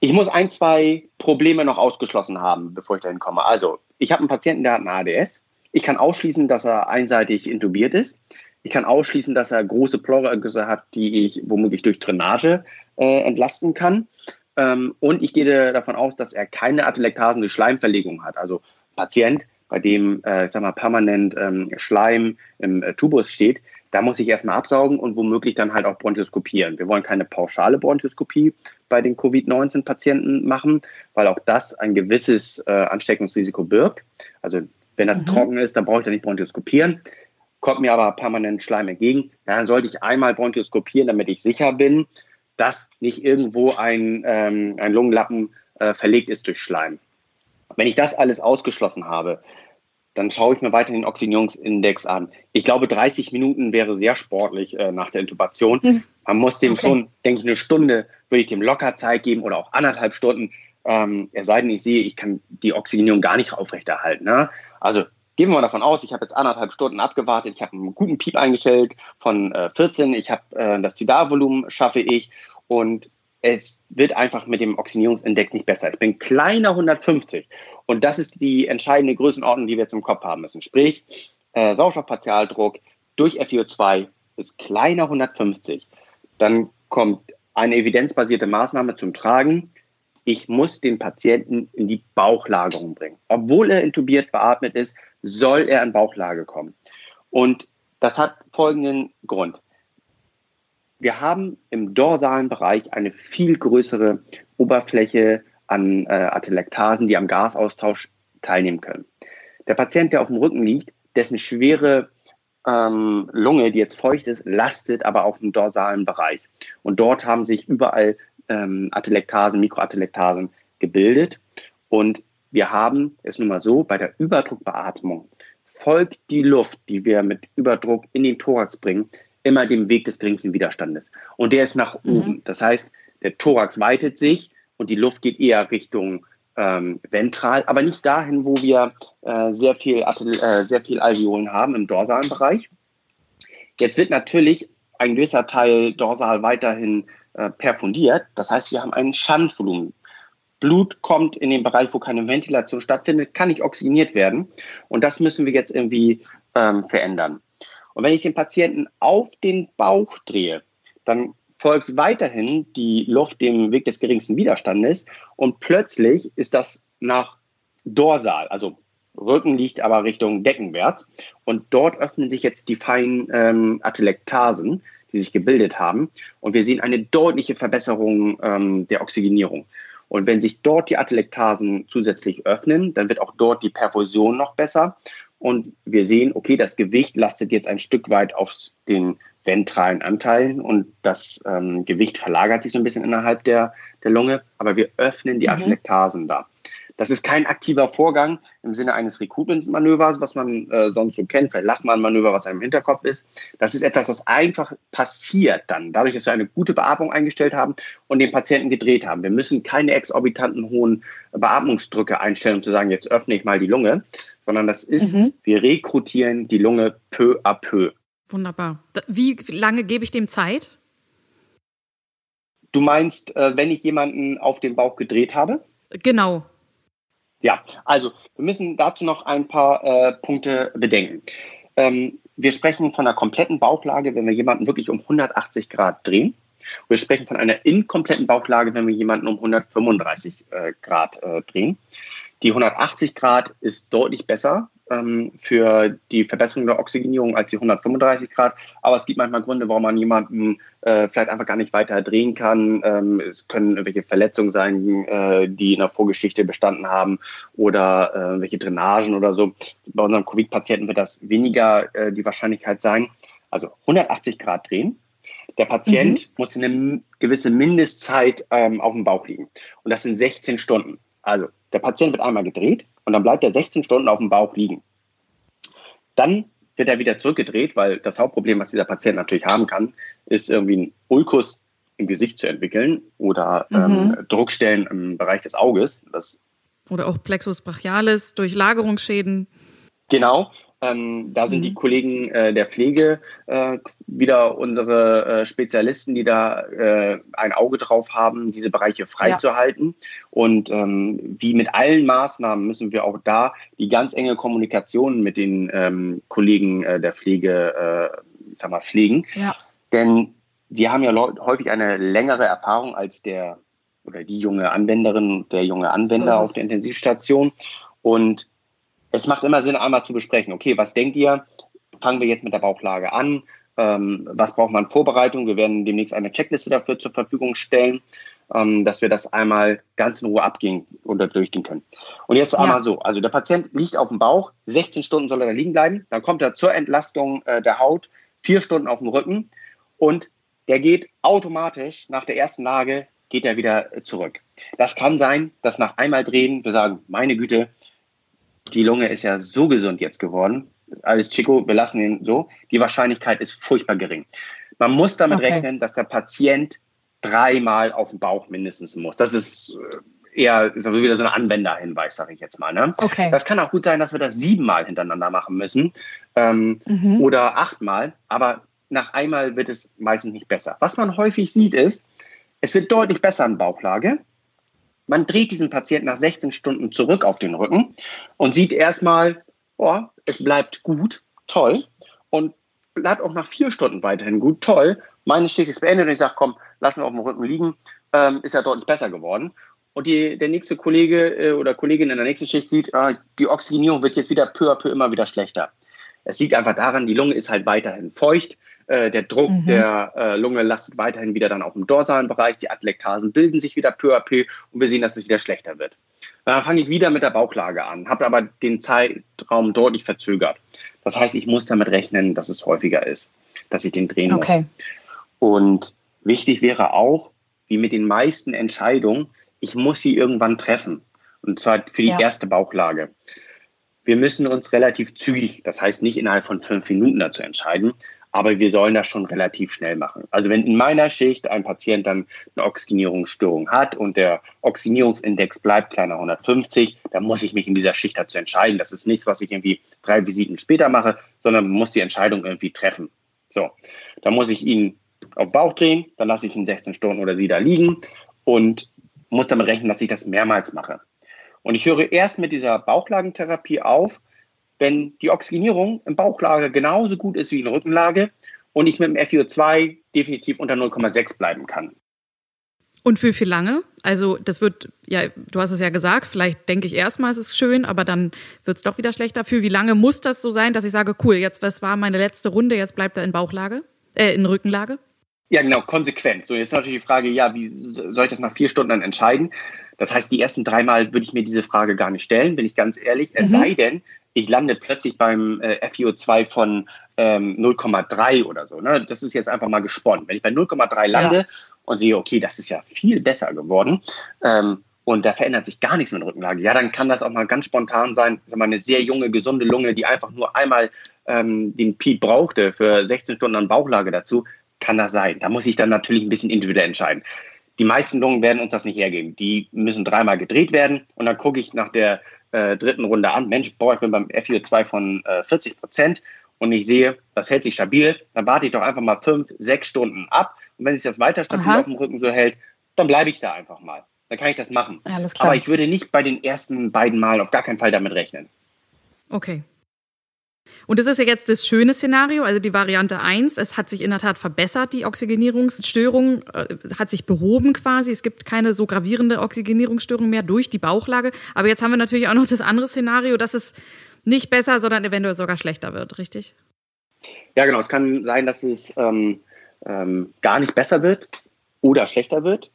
Ich muss ein, zwei Probleme noch ausgeschlossen haben, bevor ich dahin komme. Also, ich habe einen Patienten, der hat eine ADS. Ich kann ausschließen, dass er einseitig intubiert ist. Ich kann ausschließen, dass er große Pleureergüsse hat, die ich womöglich durch Drainage äh, entlasten kann. Ähm, und ich gehe davon aus, dass er keine atelektasende Schleimverlegung hat. Also Patient, bei dem, äh, ich sag mal, permanent ähm, Schleim im äh, Tubus steht, da muss ich erstmal absaugen und womöglich dann halt auch bronchoskopieren. Wir wollen keine pauschale Bronchoskopie bei den Covid-19-Patienten machen, weil auch das ein gewisses äh, Ansteckungsrisiko birgt. Also wenn das mhm. trocken ist, dann brauche ich da nicht bronchoskopieren kommt mir aber permanent Schleim entgegen, ja, dann sollte ich einmal bronchoskopieren, damit ich sicher bin, dass nicht irgendwo ein, ähm, ein Lungenlappen äh, verlegt ist durch Schleim. Wenn ich das alles ausgeschlossen habe, dann schaue ich mir weiter den Oxygenierungsindex an. Ich glaube, 30 Minuten wäre sehr sportlich äh, nach der Intubation. Hm. Man muss dem okay. schon, denke ich, eine Stunde würde ich dem locker Zeit geben oder auch anderthalb Stunden. Ähm, es sei denn, ich sehe, ich kann die Oxygenierung gar nicht aufrechterhalten. Ne? Also gehen wir mal davon aus, ich habe jetzt anderthalb Stunden abgewartet, ich habe einen guten Piep eingestellt von äh, 14, ich habe äh, das Zidalvolumen schaffe ich und es wird einfach mit dem Oxidierungsindex nicht besser. Ich bin kleiner 150 und das ist die entscheidende Größenordnung, die wir jetzt im Kopf haben müssen. Sprich, äh, Sauerstoffpartialdruck durch FiO2 ist kleiner 150. Dann kommt eine evidenzbasierte Maßnahme zum Tragen. Ich muss den Patienten in die Bauchlagerung bringen. Obwohl er intubiert beatmet ist, soll er in Bauchlage kommen. Und das hat folgenden Grund. Wir haben im dorsalen Bereich eine viel größere Oberfläche an äh, Atelektasen, die am Gasaustausch teilnehmen können. Der Patient, der auf dem Rücken liegt, dessen schwere ähm, Lunge, die jetzt feucht ist, lastet aber auf dem dorsalen Bereich. Und dort haben sich überall ähm, Atelektasen, Mikroatelektasen gebildet. Und wir haben es nun mal so, bei der Überdruckbeatmung folgt die Luft, die wir mit Überdruck in den Thorax bringen, immer dem Weg des geringsten Widerstandes. Und der ist nach mhm. oben. Das heißt, der Thorax weitet sich und die Luft geht eher Richtung ähm, ventral, aber nicht dahin, wo wir äh, sehr, viel, äh, sehr viel Alveolen haben im dorsalen Bereich. Jetzt wird natürlich ein gewisser Teil dorsal weiterhin äh, perfundiert. Das heißt, wir haben ein Schandvolumen. Blut kommt in den Bereich, wo keine Ventilation stattfindet, kann nicht oxygeniert werden. Und das müssen wir jetzt irgendwie ähm, verändern. Und wenn ich den Patienten auf den Bauch drehe, dann folgt weiterhin die Luft dem Weg des geringsten Widerstandes und plötzlich ist das nach dorsal, also Rücken liegt aber Richtung Deckenwärts und dort öffnen sich jetzt die feinen ähm, Atelektasen, die sich gebildet haben und wir sehen eine deutliche Verbesserung ähm, der Oxygenierung. Und wenn sich dort die Atelektasen zusätzlich öffnen, dann wird auch dort die Perfusion noch besser. Und wir sehen, okay, das Gewicht lastet jetzt ein Stück weit auf den ventralen Anteilen und das ähm, Gewicht verlagert sich so ein bisschen innerhalb der, der Lunge, aber wir öffnen die mhm. Atelektasen da. Das ist kein aktiver Vorgang im Sinne eines Recruitment-Manövers, was man äh, sonst so kennt, vielleicht Lachmann-Manöver, was einem Hinterkopf ist. Das ist etwas, was einfach passiert dann, dadurch, dass wir eine gute Beatmung eingestellt haben und den Patienten gedreht haben. Wir müssen keine exorbitanten hohen Beatmungsdrücke einstellen, um zu sagen, jetzt öffne ich mal die Lunge, sondern das ist, mhm. wir rekrutieren die Lunge peu à peu. Wunderbar. Wie lange gebe ich dem Zeit? Du meinst, äh, wenn ich jemanden auf den Bauch gedreht habe? Genau. Ja, also wir müssen dazu noch ein paar äh, Punkte bedenken. Ähm, wir sprechen von einer kompletten Bauchlage, wenn wir jemanden wirklich um 180 Grad drehen. Wir sprechen von einer inkompletten Bauchlage, wenn wir jemanden um 135 äh, Grad äh, drehen. Die 180 Grad ist deutlich besser ähm, für die Verbesserung der Oxygenierung als die 135 Grad. Aber es gibt manchmal Gründe, warum man jemanden äh, vielleicht einfach gar nicht weiter drehen kann. Ähm, es können irgendwelche Verletzungen sein, äh, die in der Vorgeschichte bestanden haben oder äh, welche Drainagen oder so. Bei unseren Covid-Patienten wird das weniger äh, die Wahrscheinlichkeit sein. Also 180 Grad drehen. Der Patient mhm. muss eine gewisse Mindestzeit ähm, auf dem Bauch liegen. Und das sind 16 Stunden. Also der Patient wird einmal gedreht und dann bleibt er 16 Stunden auf dem Bauch liegen. Dann wird er wieder zurückgedreht, weil das Hauptproblem, was dieser Patient natürlich haben kann, ist irgendwie ein Ulkus im Gesicht zu entwickeln oder mhm. ähm, Druckstellen im Bereich des Auges. Das oder auch Plexus brachialis durch Lagerungsschäden. Genau. Ähm, da sind mhm. die Kollegen äh, der Pflege äh, wieder unsere äh, Spezialisten, die da äh, ein Auge drauf haben, diese Bereiche freizuhalten. Ja. Und ähm, wie mit allen Maßnahmen müssen wir auch da die ganz enge Kommunikation mit den ähm, Kollegen äh, der Pflege, äh, ich sag mal, pflegen. Ja. Denn die haben ja häufig eine längere Erfahrung als der oder die junge Anwenderin, der junge Anwender so auf der Intensivstation. Und es macht immer Sinn, einmal zu besprechen, okay, was denkt ihr? Fangen wir jetzt mit der Bauchlage an. Ähm, was braucht man Vorbereitung? Wir werden demnächst eine Checkliste dafür zur Verfügung stellen, ähm, dass wir das einmal ganz in Ruhe abgehen oder durchgehen können. Und jetzt ja. einmal so, also der Patient liegt auf dem Bauch, 16 Stunden soll er da liegen bleiben, dann kommt er zur Entlastung äh, der Haut, vier Stunden auf dem Rücken und der geht automatisch nach der ersten Lage, geht er wieder zurück. Das kann sein, dass nach einmal drehen wir sagen, meine Güte, die Lunge ist ja so gesund jetzt geworden. Alles Chico, wir lassen ihn so. Die Wahrscheinlichkeit ist furchtbar gering. Man muss damit okay. rechnen, dass der Patient dreimal auf den Bauch mindestens muss. Das ist äh, eher ist wieder so ein Anwenderhinweis, sage ich jetzt mal. Ne? Okay. Das kann auch gut sein, dass wir das siebenmal hintereinander machen müssen ähm, mhm. oder achtmal, aber nach einmal wird es meistens nicht besser. Was man häufig sieht, ist, es wird deutlich besser in Bauchlage, man dreht diesen Patienten nach 16 Stunden zurück auf den Rücken und sieht erstmal, oh, es bleibt gut, toll. Und bleibt auch nach vier Stunden weiterhin gut, toll. Meine Schicht ist beendet und ich sage, komm, lassen wir auf dem Rücken liegen. Ähm, ist ja deutlich besser geworden. Und die, der nächste Kollege äh, oder Kollegin in der nächsten Schicht sieht, äh, die Oxygenierung wird jetzt wieder peu à peu immer wieder schlechter. Es liegt einfach daran, die Lunge ist halt weiterhin feucht. Äh, der Druck mhm. der äh, Lunge lastet weiterhin wieder dann auf dem dorsalen Bereich. Die Atelektasen bilden sich wieder peu à peu und wir sehen, dass es wieder schlechter wird. Dann fange ich wieder mit der Bauchlage an, habe aber den Zeitraum deutlich verzögert. Das heißt, ich muss damit rechnen, dass es häufiger ist, dass ich den drehen okay. muss. Und wichtig wäre auch, wie mit den meisten Entscheidungen, ich muss sie irgendwann treffen. Und zwar für die ja. erste Bauchlage. Wir müssen uns relativ zügig, das heißt nicht innerhalb von fünf Minuten dazu entscheiden, aber wir sollen das schon relativ schnell machen. Also wenn in meiner Schicht ein Patient dann eine Oxygenierungsstörung hat und der Oxygenierungsindex bleibt kleiner 150, dann muss ich mich in dieser Schicht dazu entscheiden. Das ist nichts, was ich irgendwie drei Visiten später mache, sondern muss die Entscheidung irgendwie treffen. So, dann muss ich ihn auf den Bauch drehen, dann lasse ich ihn 16 Stunden oder sie da liegen und muss damit rechnen, dass ich das mehrmals mache. Und ich höre erst mit dieser Bauchlagentherapie auf, wenn die Oxygenierung im Bauchlage genauso gut ist wie in der Rückenlage und ich mit dem FiO2 definitiv unter 0,6 bleiben kann. Und für wie lange? Also das wird, ja, du hast es ja gesagt, vielleicht denke ich erstmal, es ist schön, aber dann wird es doch wieder schlechter. Für wie lange muss das so sein, dass ich sage, cool, jetzt was war meine letzte Runde, jetzt bleibt er in Bauchlage, äh, in Rückenlage? Ja, genau, konsequent. So, jetzt natürlich die Frage, ja, wie soll ich das nach vier Stunden dann entscheiden? Das heißt, die ersten dreimal würde ich mir diese Frage gar nicht stellen, bin ich ganz ehrlich. Es mhm. sei denn, ich lande plötzlich beim äh, FiO2 von ähm, 0,3 oder so. Ne? Das ist jetzt einfach mal gesponnen. Wenn ich bei 0,3 lande ja. und sehe, okay, das ist ja viel besser geworden ähm, und da verändert sich gar nichts mit der Rückenlage, ja, dann kann das auch mal ganz spontan sein, mal eine sehr junge, gesunde Lunge, die einfach nur einmal ähm, den Piep brauchte für 16 Stunden an Bauchlage dazu, kann das sein. Da muss ich dann natürlich ein bisschen individuell entscheiden. Die meisten Lungen werden uns das nicht hergeben. Die müssen dreimal gedreht werden und dann gucke ich nach der äh, dritten Runde an. Mensch, boah, ich bin beim FIO2 von äh, 40 Prozent und ich sehe, das hält sich stabil. Dann warte ich doch einfach mal fünf, sechs Stunden ab. Und wenn sich das weiter stabil Aha. auf dem Rücken so hält, dann bleibe ich da einfach mal. Dann kann ich das machen. Aber ich würde nicht bei den ersten beiden Malen auf gar keinen Fall damit rechnen. Okay. Und das ist ja jetzt das schöne Szenario, also die Variante 1. Es hat sich in der Tat verbessert, die Oxygenierungsstörung äh, hat sich behoben quasi. Es gibt keine so gravierende Oxygenierungsstörung mehr durch die Bauchlage. Aber jetzt haben wir natürlich auch noch das andere Szenario, dass es nicht besser, sondern eventuell sogar schlechter wird, richtig? Ja, genau. Es kann sein, dass es ähm, ähm, gar nicht besser wird oder schlechter wird.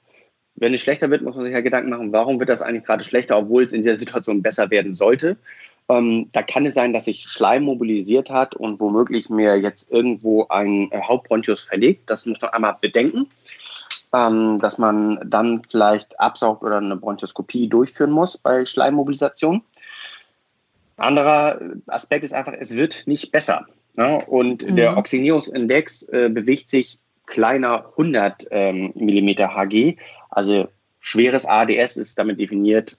Wenn es schlechter wird, muss man sich ja Gedanken machen, warum wird das eigentlich gerade schlechter, obwohl es in dieser Situation besser werden sollte. Ähm, da kann es sein, dass sich Schleim mobilisiert hat und womöglich mir jetzt irgendwo ein äh, Hauptbronchus verlegt. Das muss man einmal bedenken, ähm, dass man dann vielleicht absaugt oder eine Bronchoskopie durchführen muss bei Schleimmobilisation. Anderer Aspekt ist einfach, es wird nicht besser. Ne? Und mhm. der Oxygenierungsindex äh, bewegt sich kleiner 100 ähm, mm Hg. Also schweres ADS ist damit definiert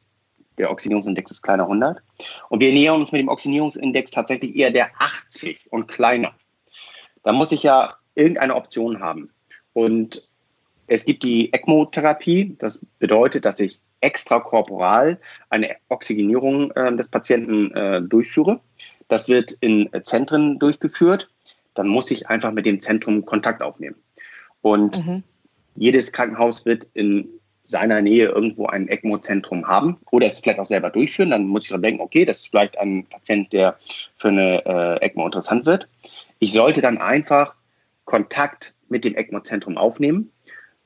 der Oxidierungsindex ist kleiner 100. Und wir nähern uns mit dem Oxidierungsindex tatsächlich eher der 80 und kleiner. Da muss ich ja irgendeine Option haben. Und es gibt die ECMO-Therapie. Das bedeutet, dass ich extrakorporal eine Oxygenierung äh, des Patienten äh, durchführe. Das wird in Zentren durchgeführt. Dann muss ich einfach mit dem Zentrum Kontakt aufnehmen. Und mhm. jedes Krankenhaus wird in seiner Nähe irgendwo ein ECMO-Zentrum haben oder es vielleicht auch selber durchführen. Dann muss ich so denken, okay, das ist vielleicht ein Patient, der für eine äh, ECMO interessant wird. Ich sollte dann einfach Kontakt mit dem ECMO-Zentrum aufnehmen,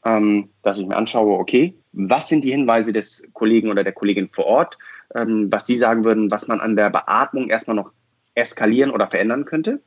ähm, dass ich mir anschaue, okay, was sind die Hinweise des Kollegen oder der Kollegin vor Ort, ähm, was sie sagen würden, was man an der Beatmung erstmal noch eskalieren oder verändern könnte.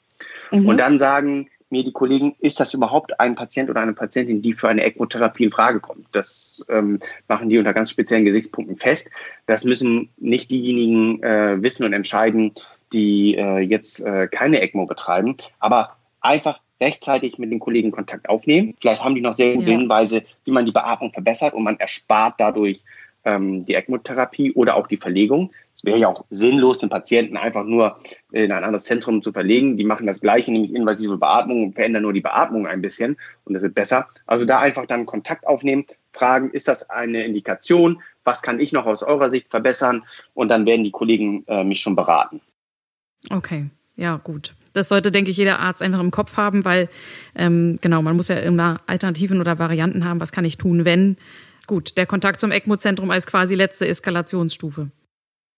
Mhm. Und dann sagen, mir die Kollegen, ist das überhaupt ein Patient oder eine Patientin, die für eine ECMO-Therapie in Frage kommt? Das ähm, machen die unter ganz speziellen Gesichtspunkten fest. Das müssen nicht diejenigen äh, wissen und entscheiden, die äh, jetzt äh, keine ECMO betreiben, aber einfach rechtzeitig mit den Kollegen Kontakt aufnehmen. Vielleicht haben die noch sehr gute ja. Hinweise, wie man die Beatmung verbessert und man erspart dadurch ähm, die ECMO-Therapie oder auch die Verlegung. Es wäre ja auch sinnlos, den Patienten einfach nur in ein anderes Zentrum zu verlegen. Die machen das Gleiche, nämlich invasive Beatmung und verändern nur die Beatmung ein bisschen und das wird besser. Also da einfach dann Kontakt aufnehmen, fragen, ist das eine Indikation? Was kann ich noch aus eurer Sicht verbessern? Und dann werden die Kollegen äh, mich schon beraten. Okay, ja, gut. Das sollte, denke ich, jeder Arzt einfach im Kopf haben, weil, ähm, genau, man muss ja immer Alternativen oder Varianten haben. Was kann ich tun, wenn Gut, der Kontakt zum ECMO-Zentrum als quasi letzte Eskalationsstufe.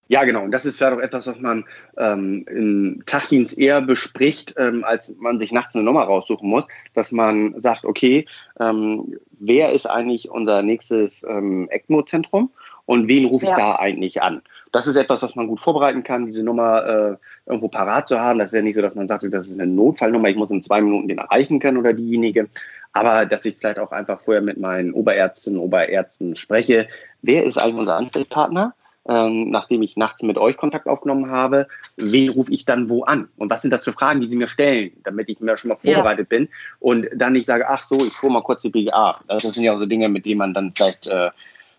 Ja, genau. Und das ist vielleicht auch etwas, was man ähm, im Tagdienst eher bespricht, ähm, als man sich nachts eine Nummer raussuchen muss, dass man sagt, okay, ähm, wer ist eigentlich unser nächstes ähm, ECMO-Zentrum und wen rufe ich ja. da eigentlich an? Das ist etwas, was man gut vorbereiten kann, diese Nummer äh, irgendwo parat zu haben. Das ist ja nicht so, dass man sagt, das ist eine Notfallnummer, ich muss in zwei Minuten den erreichen können oder diejenige, aber dass ich vielleicht auch einfach vorher mit meinen Oberärztinnen und Oberärzten spreche. Wer ist eigentlich unser Ansprechpartner? Ähm, nachdem ich nachts mit euch Kontakt aufgenommen habe, wen rufe ich dann wo an? Und was sind das für Fragen, die sie mir stellen, damit ich mir schon mal vorbereitet ja. bin und dann nicht sage, ach so, ich hole mal kurz die BGA. Das sind ja auch so Dinge, mit denen man dann vielleicht äh,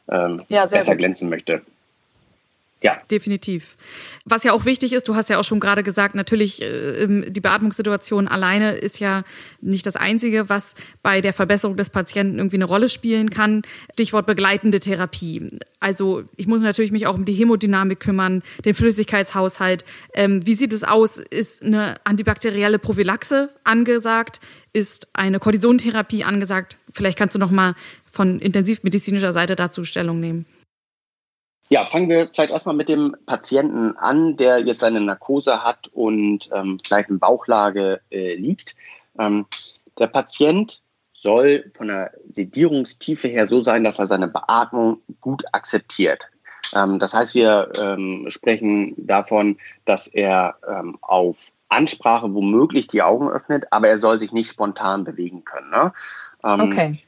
ähm, ja, besser gut. glänzen möchte. Ja. Definitiv. Was ja auch wichtig ist, du hast ja auch schon gerade gesagt, natürlich, äh, die Beatmungssituation alleine ist ja nicht das Einzige, was bei der Verbesserung des Patienten irgendwie eine Rolle spielen kann. Stichwort begleitende Therapie. Also ich muss natürlich mich auch um die Hämodynamik kümmern, den Flüssigkeitshaushalt. Ähm, wie sieht es aus? Ist eine antibakterielle Prophylaxe angesagt? Ist eine Kortisontherapie angesagt? Vielleicht kannst du noch mal von intensivmedizinischer Seite dazu Stellung nehmen. Ja, fangen wir vielleicht erstmal mit dem Patienten an, der jetzt seine Narkose hat und ähm, vielleicht in Bauchlage äh, liegt. Ähm, der Patient soll von der Sedierungstiefe her so sein, dass er seine Beatmung gut akzeptiert. Ähm, das heißt, wir ähm, sprechen davon, dass er ähm, auf Ansprache womöglich die Augen öffnet, aber er soll sich nicht spontan bewegen können. Ne? Ähm, okay.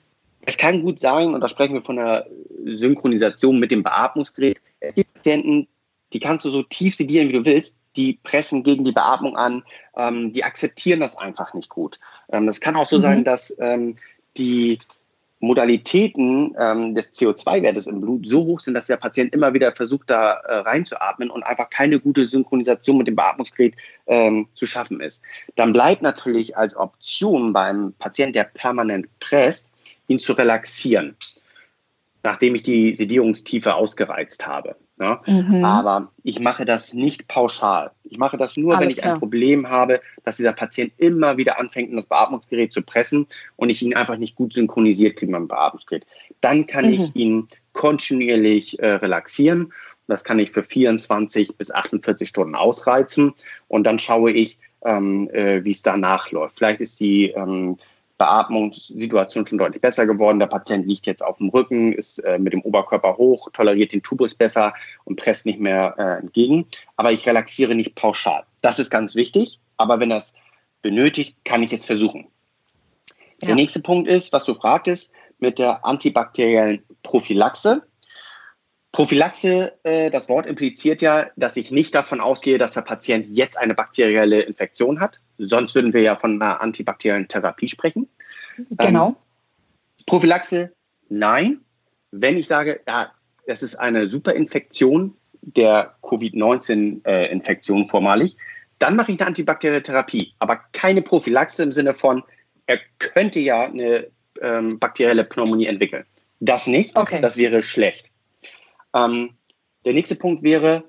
Es kann gut sein, und da sprechen wir von der Synchronisation mit dem Beatmungsgerät. Es gibt Patienten, die kannst du so tief sedieren, wie du willst, die pressen gegen die Beatmung an, ähm, die akzeptieren das einfach nicht gut. Ähm, das kann auch so mhm. sein, dass ähm, die Modalitäten ähm, des CO2-Wertes im Blut so hoch sind, dass der Patient immer wieder versucht, da äh, reinzuatmen und einfach keine gute Synchronisation mit dem Beatmungsgerät ähm, zu schaffen ist. Dann bleibt natürlich als Option beim Patienten, der permanent presst, ihn zu relaxieren, nachdem ich die Sedierungstiefe ausgereizt habe. Ja? Mhm. Aber ich mache das nicht pauschal. Ich mache das nur, Alles wenn ich klar. ein Problem habe, dass dieser Patient immer wieder anfängt, in das Beatmungsgerät zu pressen und ich ihn einfach nicht gut synchronisiert kriege mit dem Beatmungsgerät. Dann kann mhm. ich ihn kontinuierlich äh, relaxieren. Das kann ich für 24 bis 48 Stunden ausreizen und dann schaue ich, ähm, äh, wie es danach läuft. Vielleicht ist die ähm, Beatmungssituation schon deutlich besser geworden. Der Patient liegt jetzt auf dem Rücken, ist äh, mit dem Oberkörper hoch, toleriert den Tubus besser und presst nicht mehr äh, entgegen. Aber ich relaxiere nicht pauschal. Das ist ganz wichtig. Aber wenn das benötigt, kann ich es versuchen. Ja. Der nächste Punkt ist, was du fragtest, mit der antibakteriellen Prophylaxe. Prophylaxe, äh, das Wort impliziert ja, dass ich nicht davon ausgehe, dass der Patient jetzt eine bakterielle Infektion hat. Sonst würden wir ja von einer antibakteriellen Therapie sprechen. Genau. Ähm, Prophylaxe, nein. Wenn ich sage, ja, es ist eine Superinfektion der Covid-19-Infektion äh, vormalig, dann mache ich eine antibakterielle Therapie, aber keine Prophylaxe im Sinne von, er könnte ja eine ähm, bakterielle Pneumonie entwickeln. Das nicht, okay. das wäre schlecht. Ähm, der nächste Punkt wäre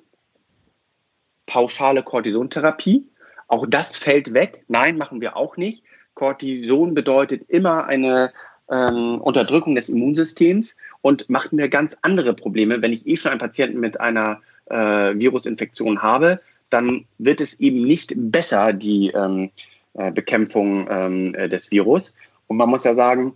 pauschale Cortisontherapie. Auch das fällt weg. Nein, machen wir auch nicht. Cortison bedeutet immer eine ähm, Unterdrückung des Immunsystems und macht mir ganz andere Probleme. Wenn ich eh schon einen Patienten mit einer äh, Virusinfektion habe, dann wird es eben nicht besser, die ähm, äh, Bekämpfung ähm, äh, des Virus. Und man muss ja sagen,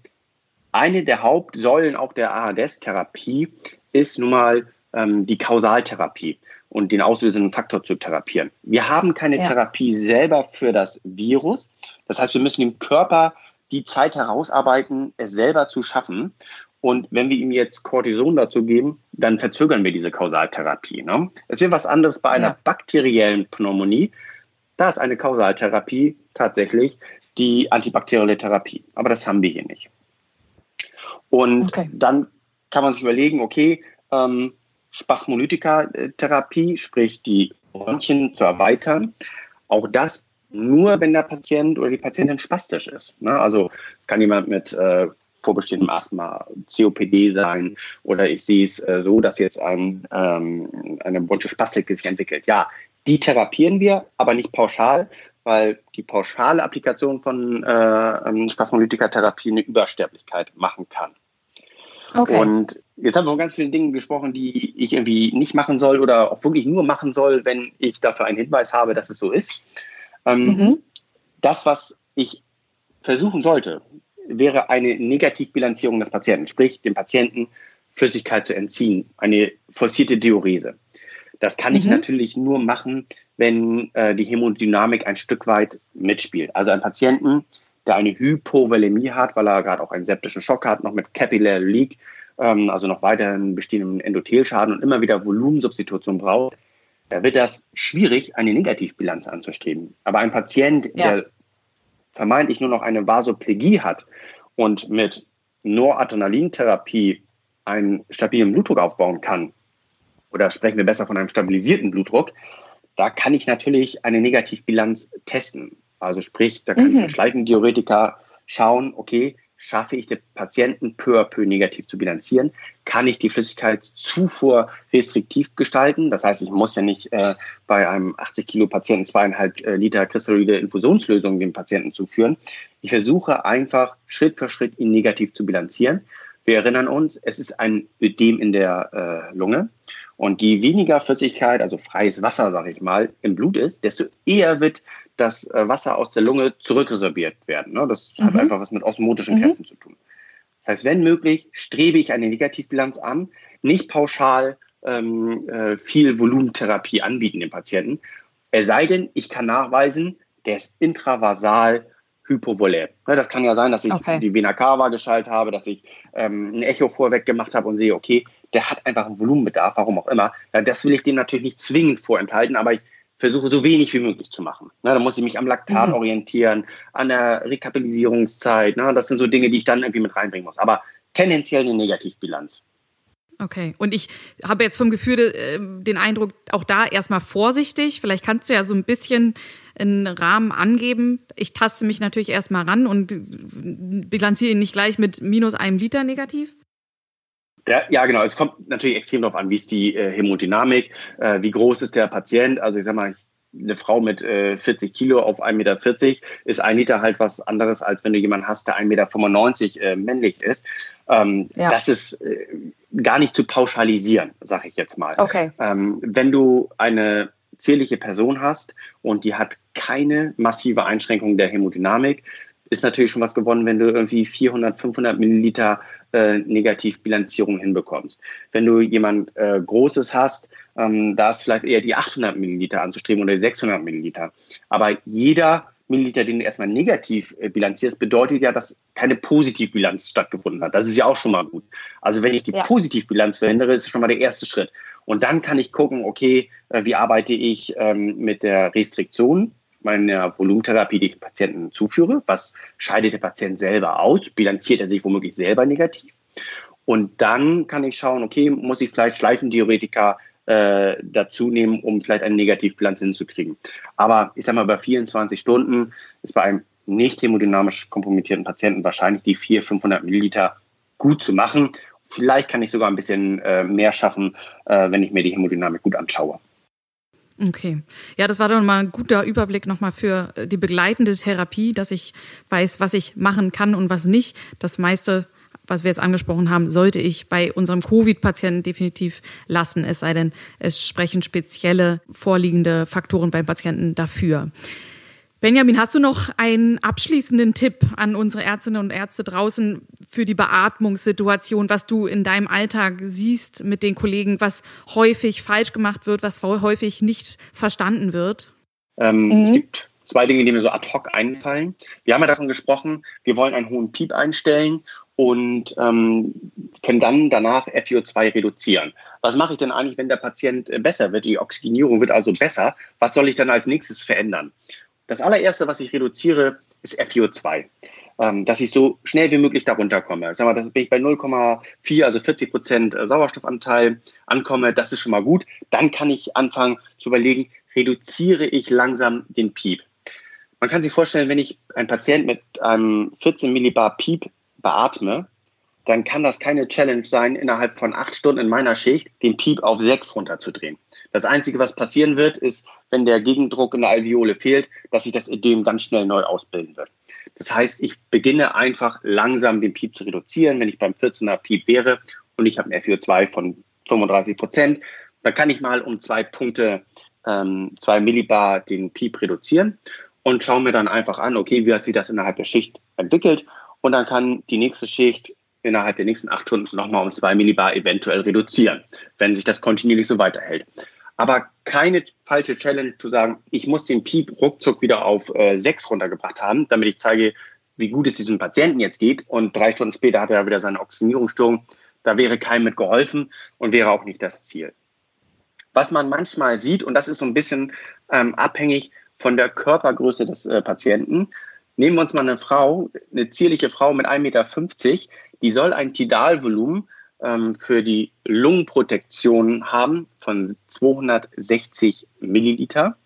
eine der Hauptsäulen auch der ARDS-Therapie ist nun mal ähm, die Kausaltherapie und den auslösenden Faktor zu therapieren. Wir haben keine ja. Therapie selber für das Virus. Das heißt, wir müssen dem Körper die Zeit herausarbeiten, es selber zu schaffen. Und wenn wir ihm jetzt Cortison dazu geben, dann verzögern wir diese Kausaltherapie. Ne? Es wäre was anderes bei einer ja. bakteriellen Pneumonie. Da ist eine Kausaltherapie tatsächlich die antibakterielle Therapie. Aber das haben wir hier nicht. Und okay. dann kann man sich überlegen, okay, ähm, Spasmolytika-Therapie, sprich die Bronchien zu erweitern. Auch das nur, wenn der Patient oder die Patientin spastisch ist. Ne? Also es kann jemand mit äh, vorbestehendem Asthma, COPD sein oder ich sehe es äh, so, dass jetzt ein, ähm, eine Bronchospastik sich entwickelt. Ja, die therapieren wir, aber nicht pauschal, weil die pauschale Applikation von äh, ähm, Spasmolytika-Therapie eine Übersterblichkeit machen kann. Okay. Und jetzt haben wir von ganz vielen Dingen gesprochen, die ich irgendwie nicht machen soll oder auch wirklich nur machen soll, wenn ich dafür einen Hinweis habe, dass es so ist. Ähm, mhm. Das, was ich versuchen sollte, wäre eine Negativbilanzierung des Patienten, sprich dem Patienten Flüssigkeit zu entziehen, eine forcierte Diurese. Das kann mhm. ich natürlich nur machen, wenn äh, die Hämodynamik ein Stück weit mitspielt. Also ein Patienten, der eine Hypovolemie hat, weil er gerade auch einen septischen Schock hat, noch mit Capillary Leak, ähm, also noch weiterhin bestehenden Endothelschaden und immer wieder Volumensubstitution braucht, da wird das schwierig, eine Negativbilanz anzustreben. Aber ein Patient, ja. der vermeintlich nur noch eine Vasoplegie hat und mit Noradrenalintherapie einen stabilen Blutdruck aufbauen kann, oder sprechen wir besser von einem stabilisierten Blutdruck, da kann ich natürlich eine Negativbilanz testen. Also sprich, da kann mhm. ich mit Schleifendiuretika schauen, okay, schaffe ich den Patienten peu à peu negativ zu bilanzieren? Kann ich die Flüssigkeitszufuhr restriktiv gestalten? Das heißt, ich muss ja nicht äh, bei einem 80 Kilo Patienten zweieinhalb äh, Liter kristalloide Infusionslösung dem Patienten zuführen. Ich versuche einfach Schritt für Schritt ihn negativ zu bilanzieren. Wir erinnern uns, es ist ein Ödem in der äh, Lunge. Und je weniger Flüssigkeit, also freies Wasser, sage ich mal, im Blut ist, desto eher wird das äh, Wasser aus der Lunge zurückresorbiert werden. Ne? Das mhm. hat einfach was mit osmotischen mhm. Kräften zu tun. Das heißt, wenn möglich, strebe ich eine Negativbilanz an, nicht pauschal ähm, äh, viel Volumentherapie anbieten dem Patienten. Es sei denn, ich kann nachweisen, der ist intravasal hypovolä. Ne, das kann ja sein, dass ich okay. die Vena cava geschaltet habe, dass ich ähm, ein Echo vorweg gemacht habe und sehe, okay, der hat einfach einen Volumenbedarf, warum auch immer. Ja, das will ich dem natürlich nicht zwingend vorenthalten, aber ich versuche so wenig wie möglich zu machen. Ne, da muss ich mich am Laktat mhm. orientieren, an der Rekapitalisierungszeit. Ne, das sind so Dinge, die ich dann irgendwie mit reinbringen muss. Aber tendenziell eine Negativbilanz. Okay, und ich habe jetzt vom Gefühl äh, den Eindruck, auch da erstmal vorsichtig. Vielleicht kannst du ja so ein bisschen einen Rahmen angeben. Ich taste mich natürlich erstmal ran und bilanziere ihn nicht gleich mit minus einem Liter negativ. Ja, ja, genau. Es kommt natürlich extrem darauf an, wie ist die äh, Hämodynamik, äh, wie groß ist der Patient. Also ich sag mal, eine Frau mit äh, 40 Kilo auf 1,40 Meter ist ein Liter halt was anderes, als wenn du jemanden hast, der 1,95 Meter äh, männlich ist. Ähm, ja. Das ist äh, gar nicht zu pauschalisieren, sage ich jetzt mal. Okay. Ähm, wenn du eine zierliche Person hast und die hat keine massive Einschränkung der Hämodynamik, ist natürlich schon was gewonnen, wenn du irgendwie 400, 500 Milliliter äh, Negativbilanzierung hinbekommst. Wenn du jemand äh, Großes hast, ähm, da ist vielleicht eher die 800 Milliliter anzustreben oder die 600 Milliliter. Aber jeder Milliliter, den du erstmal negativ äh, bilanzierst, bedeutet ja, dass keine Positivbilanz stattgefunden hat. Das ist ja auch schon mal gut. Also wenn ich die ja. Positivbilanz verhindere, ist schon mal der erste Schritt. Und dann kann ich gucken, okay, äh, wie arbeite ich ähm, mit der Restriktion meiner Volumentherapie, die ich dem Patienten zuführe? Was scheidet der Patient selber aus? Bilanziert er sich womöglich selber negativ? Und dann kann ich schauen, okay, muss ich vielleicht Schleifendiuretika äh, dazu nehmen, um vielleicht eine Negativbilanz hinzukriegen. Aber ich sage mal, bei 24 Stunden ist bei einem nicht hemodynamisch kompromittierten Patienten wahrscheinlich die 400, 500 Milliliter gut zu machen. Vielleicht kann ich sogar ein bisschen äh, mehr schaffen, äh, wenn ich mir die Hämodynamik gut anschaue. Okay. Ja, das war doch mal ein guter Überblick nochmal für äh, die begleitende Therapie, dass ich weiß, was ich machen kann und was nicht. Das meiste, was wir jetzt angesprochen haben, sollte ich bei unserem Covid-Patienten definitiv lassen, es sei denn, es sprechen spezielle vorliegende Faktoren beim Patienten dafür. Benjamin, hast du noch einen abschließenden Tipp an unsere Ärztinnen und Ärzte draußen für die Beatmungssituation, was du in deinem Alltag siehst mit den Kollegen, was häufig falsch gemacht wird, was häufig nicht verstanden wird? Ähm, mhm. Es gibt zwei Dinge, die mir so ad hoc einfallen. Wir haben ja davon gesprochen, wir wollen einen hohen Piep einstellen und ähm, können dann danach FiO2 reduzieren. Was mache ich denn eigentlich, wenn der Patient besser wird? Die Oxygenierung wird also besser. Was soll ich dann als nächstes verändern? Das allererste, was ich reduziere, ist FiO2. Ähm, dass ich so schnell wie möglich darunter komme. Sagen wir, dass ich bei 0,4, also 40 Prozent äh, Sauerstoffanteil ankomme, das ist schon mal gut. Dann kann ich anfangen zu überlegen, reduziere ich langsam den Piep. Man kann sich vorstellen, wenn ich einen Patient mit einem 14 Millibar Piep beatme, dann kann das keine Challenge sein, innerhalb von acht Stunden in meiner Schicht den Piep auf sechs runterzudrehen. Das Einzige, was passieren wird, ist, wenn der Gegendruck in der Alveole fehlt, dass sich das Ödem ganz schnell neu ausbilden wird. Das heißt, ich beginne einfach langsam den Piep zu reduzieren. Wenn ich beim 14er Piep wäre und ich habe ein FiO2 von 35 Prozent, dann kann ich mal um zwei Punkte, ähm, zwei Millibar den Piep reduzieren und schaue mir dann einfach an, okay, wie hat sich das innerhalb der Schicht entwickelt und dann kann die nächste Schicht innerhalb der nächsten acht Stunden nochmal um zwei Millibar eventuell reduzieren, wenn sich das kontinuierlich so weiterhält. Aber keine falsche Challenge zu sagen, ich muss den Piep ruckzuck wieder auf äh, sechs runtergebracht haben, damit ich zeige, wie gut es diesem Patienten jetzt geht. Und drei Stunden später hat er wieder seine Oxygenierungsstörung. Da wäre keinem mit geholfen und wäre auch nicht das Ziel. Was man manchmal sieht, und das ist so ein bisschen ähm, abhängig von der Körpergröße des äh, Patienten, nehmen wir uns mal eine Frau, eine zierliche Frau mit 1,50 Meter, die soll ein Tidalvolumen ähm, für die Lungenprotektion haben von 260 Milliliter.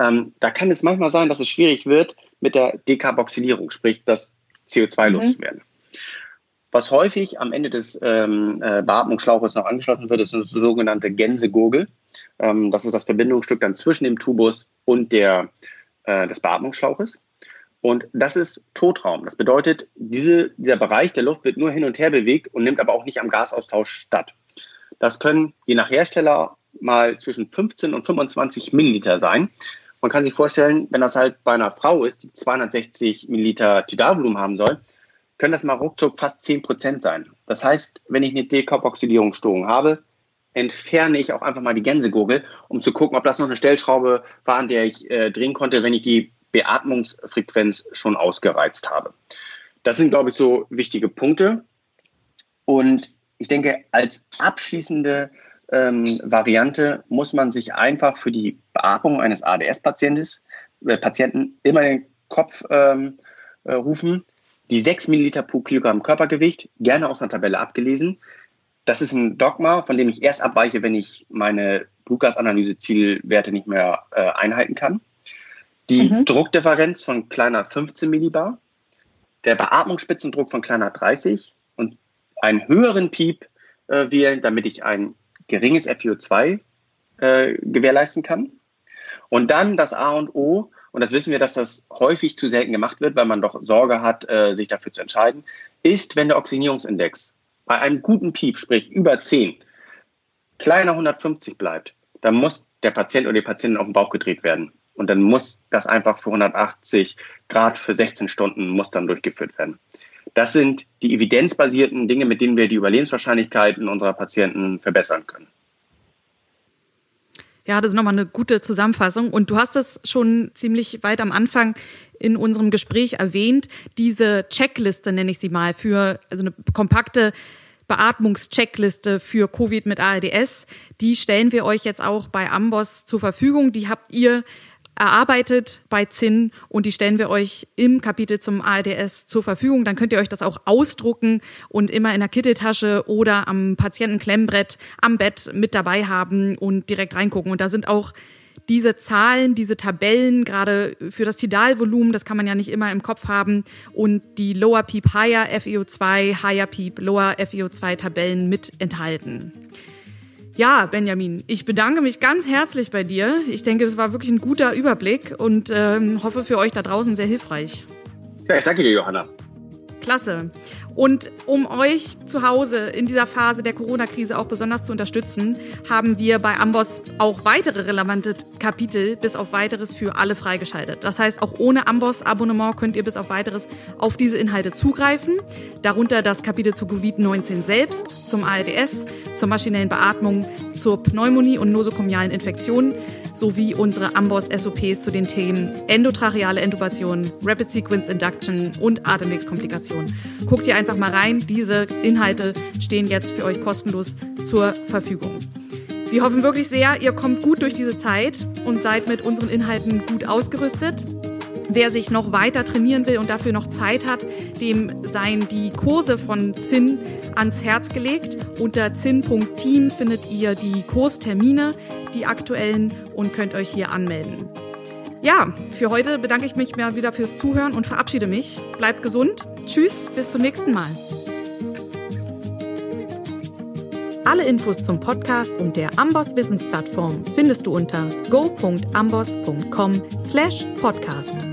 Ähm, da kann es manchmal sein, dass es schwierig wird mit der Dekarboxylierung, sprich das CO2 mhm. loszuwerden. Was häufig am Ende des ähm, äh, Beatmungsschlauches noch angeschlossen wird, ist eine sogenannte Gänsegurgel. Ähm, das ist das Verbindungsstück dann zwischen dem Tubus und der, äh, des Beatmungsschlauches. Und das ist Totraum. Das bedeutet, diese, dieser Bereich der Luft wird nur hin und her bewegt und nimmt aber auch nicht am Gasaustausch statt. Das können je nach Hersteller mal zwischen 15 und 25 Milliliter sein. Man kann sich vorstellen, wenn das halt bei einer Frau ist, die 260 Milliliter Tidalvolumen haben soll, können das mal ruckzuck fast 10 Prozent sein. Das heißt, wenn ich eine Dekarboxylierungsstörung habe, entferne ich auch einfach mal die Gänsegurgel, um zu gucken, ob das noch eine Stellschraube war, an der ich äh, drehen konnte, wenn ich die Beatmungsfrequenz schon ausgereizt habe. Das sind, glaube ich, so wichtige Punkte. Und ich denke, als abschließende ähm, Variante muss man sich einfach für die Beatmung eines ADS-Patienten äh, immer den Kopf ähm, äh, rufen. Die 6 Milliliter pro Kilogramm Körpergewicht, gerne aus einer Tabelle abgelesen. Das ist ein Dogma, von dem ich erst abweiche, wenn ich meine Blutgasanalyse-Zielwerte nicht mehr äh, einhalten kann. Die mhm. Druckdifferenz von kleiner 15 Millibar, der Beatmungsspitzendruck von kleiner 30 und einen höheren Piep äh, wählen, damit ich ein geringes FiO2 äh, gewährleisten kann. Und dann das A und O, und das wissen wir, dass das häufig zu selten gemacht wird, weil man doch Sorge hat, äh, sich dafür zu entscheiden, ist, wenn der Oxidierungsindex bei einem guten Piep, sprich über 10, kleiner 150 bleibt, dann muss der Patient oder die Patientin auf den Bauch gedreht werden. Und dann muss das einfach für 180 Grad für 16 Stunden muss dann durchgeführt werden. Das sind die evidenzbasierten Dinge, mit denen wir die Überlebenswahrscheinlichkeiten unserer Patienten verbessern können. Ja, das ist nochmal eine gute Zusammenfassung. Und du hast es schon ziemlich weit am Anfang in unserem Gespräch erwähnt. Diese Checkliste nenne ich sie mal für also eine kompakte Beatmungscheckliste für Covid mit ARDS. Die stellen wir euch jetzt auch bei Amboss zur Verfügung. Die habt ihr erarbeitet bei ZIN und die stellen wir euch im Kapitel zum ARDS zur Verfügung. Dann könnt ihr euch das auch ausdrucken und immer in der Kitteltasche oder am Patientenklemmbrettt am Bett mit dabei haben und direkt reingucken. Und da sind auch diese Zahlen, diese Tabellen, gerade für das Tidalvolumen, das kann man ja nicht immer im Kopf haben, und die Lower Peep Higher FEO2, Higher Peep Lower FEO2 Tabellen mit enthalten. Ja, Benjamin, ich bedanke mich ganz herzlich bei dir. Ich denke, das war wirklich ein guter Überblick und ähm, hoffe für euch da draußen sehr hilfreich. Ja, ich danke dir, Johanna. Klasse. Und um euch zu Hause in dieser Phase der Corona-Krise auch besonders zu unterstützen, haben wir bei Amboss auch weitere relevante Kapitel bis auf weiteres für alle freigeschaltet. Das heißt, auch ohne Amboss-Abonnement könnt ihr bis auf weiteres auf diese Inhalte zugreifen. Darunter das Kapitel zu Covid-19 selbst, zum ARDS, zur maschinellen Beatmung, zur Pneumonie und nosokomialen Infektionen sowie unsere Amboss-SOPs zu den Themen endotracheale Intubation, Rapid Sequence Induction und Atemwegskomplikationen. Guckt hier einfach mal rein. Diese Inhalte stehen jetzt für euch kostenlos zur Verfügung. Wir hoffen wirklich sehr, ihr kommt gut durch diese Zeit und seid mit unseren Inhalten gut ausgerüstet. Wer sich noch weiter trainieren will und dafür noch Zeit hat, dem seien die Kurse von Zinn ans Herz gelegt. Unter zinn.team findet ihr die Kurstermine, die aktuellen und könnt euch hier anmelden. Ja, für heute bedanke ich mich mal wieder fürs Zuhören und verabschiede mich. Bleibt gesund. Tschüss, bis zum nächsten Mal. Alle Infos zum Podcast und der Amboss Wissensplattform findest du unter go.amboss.com/podcast.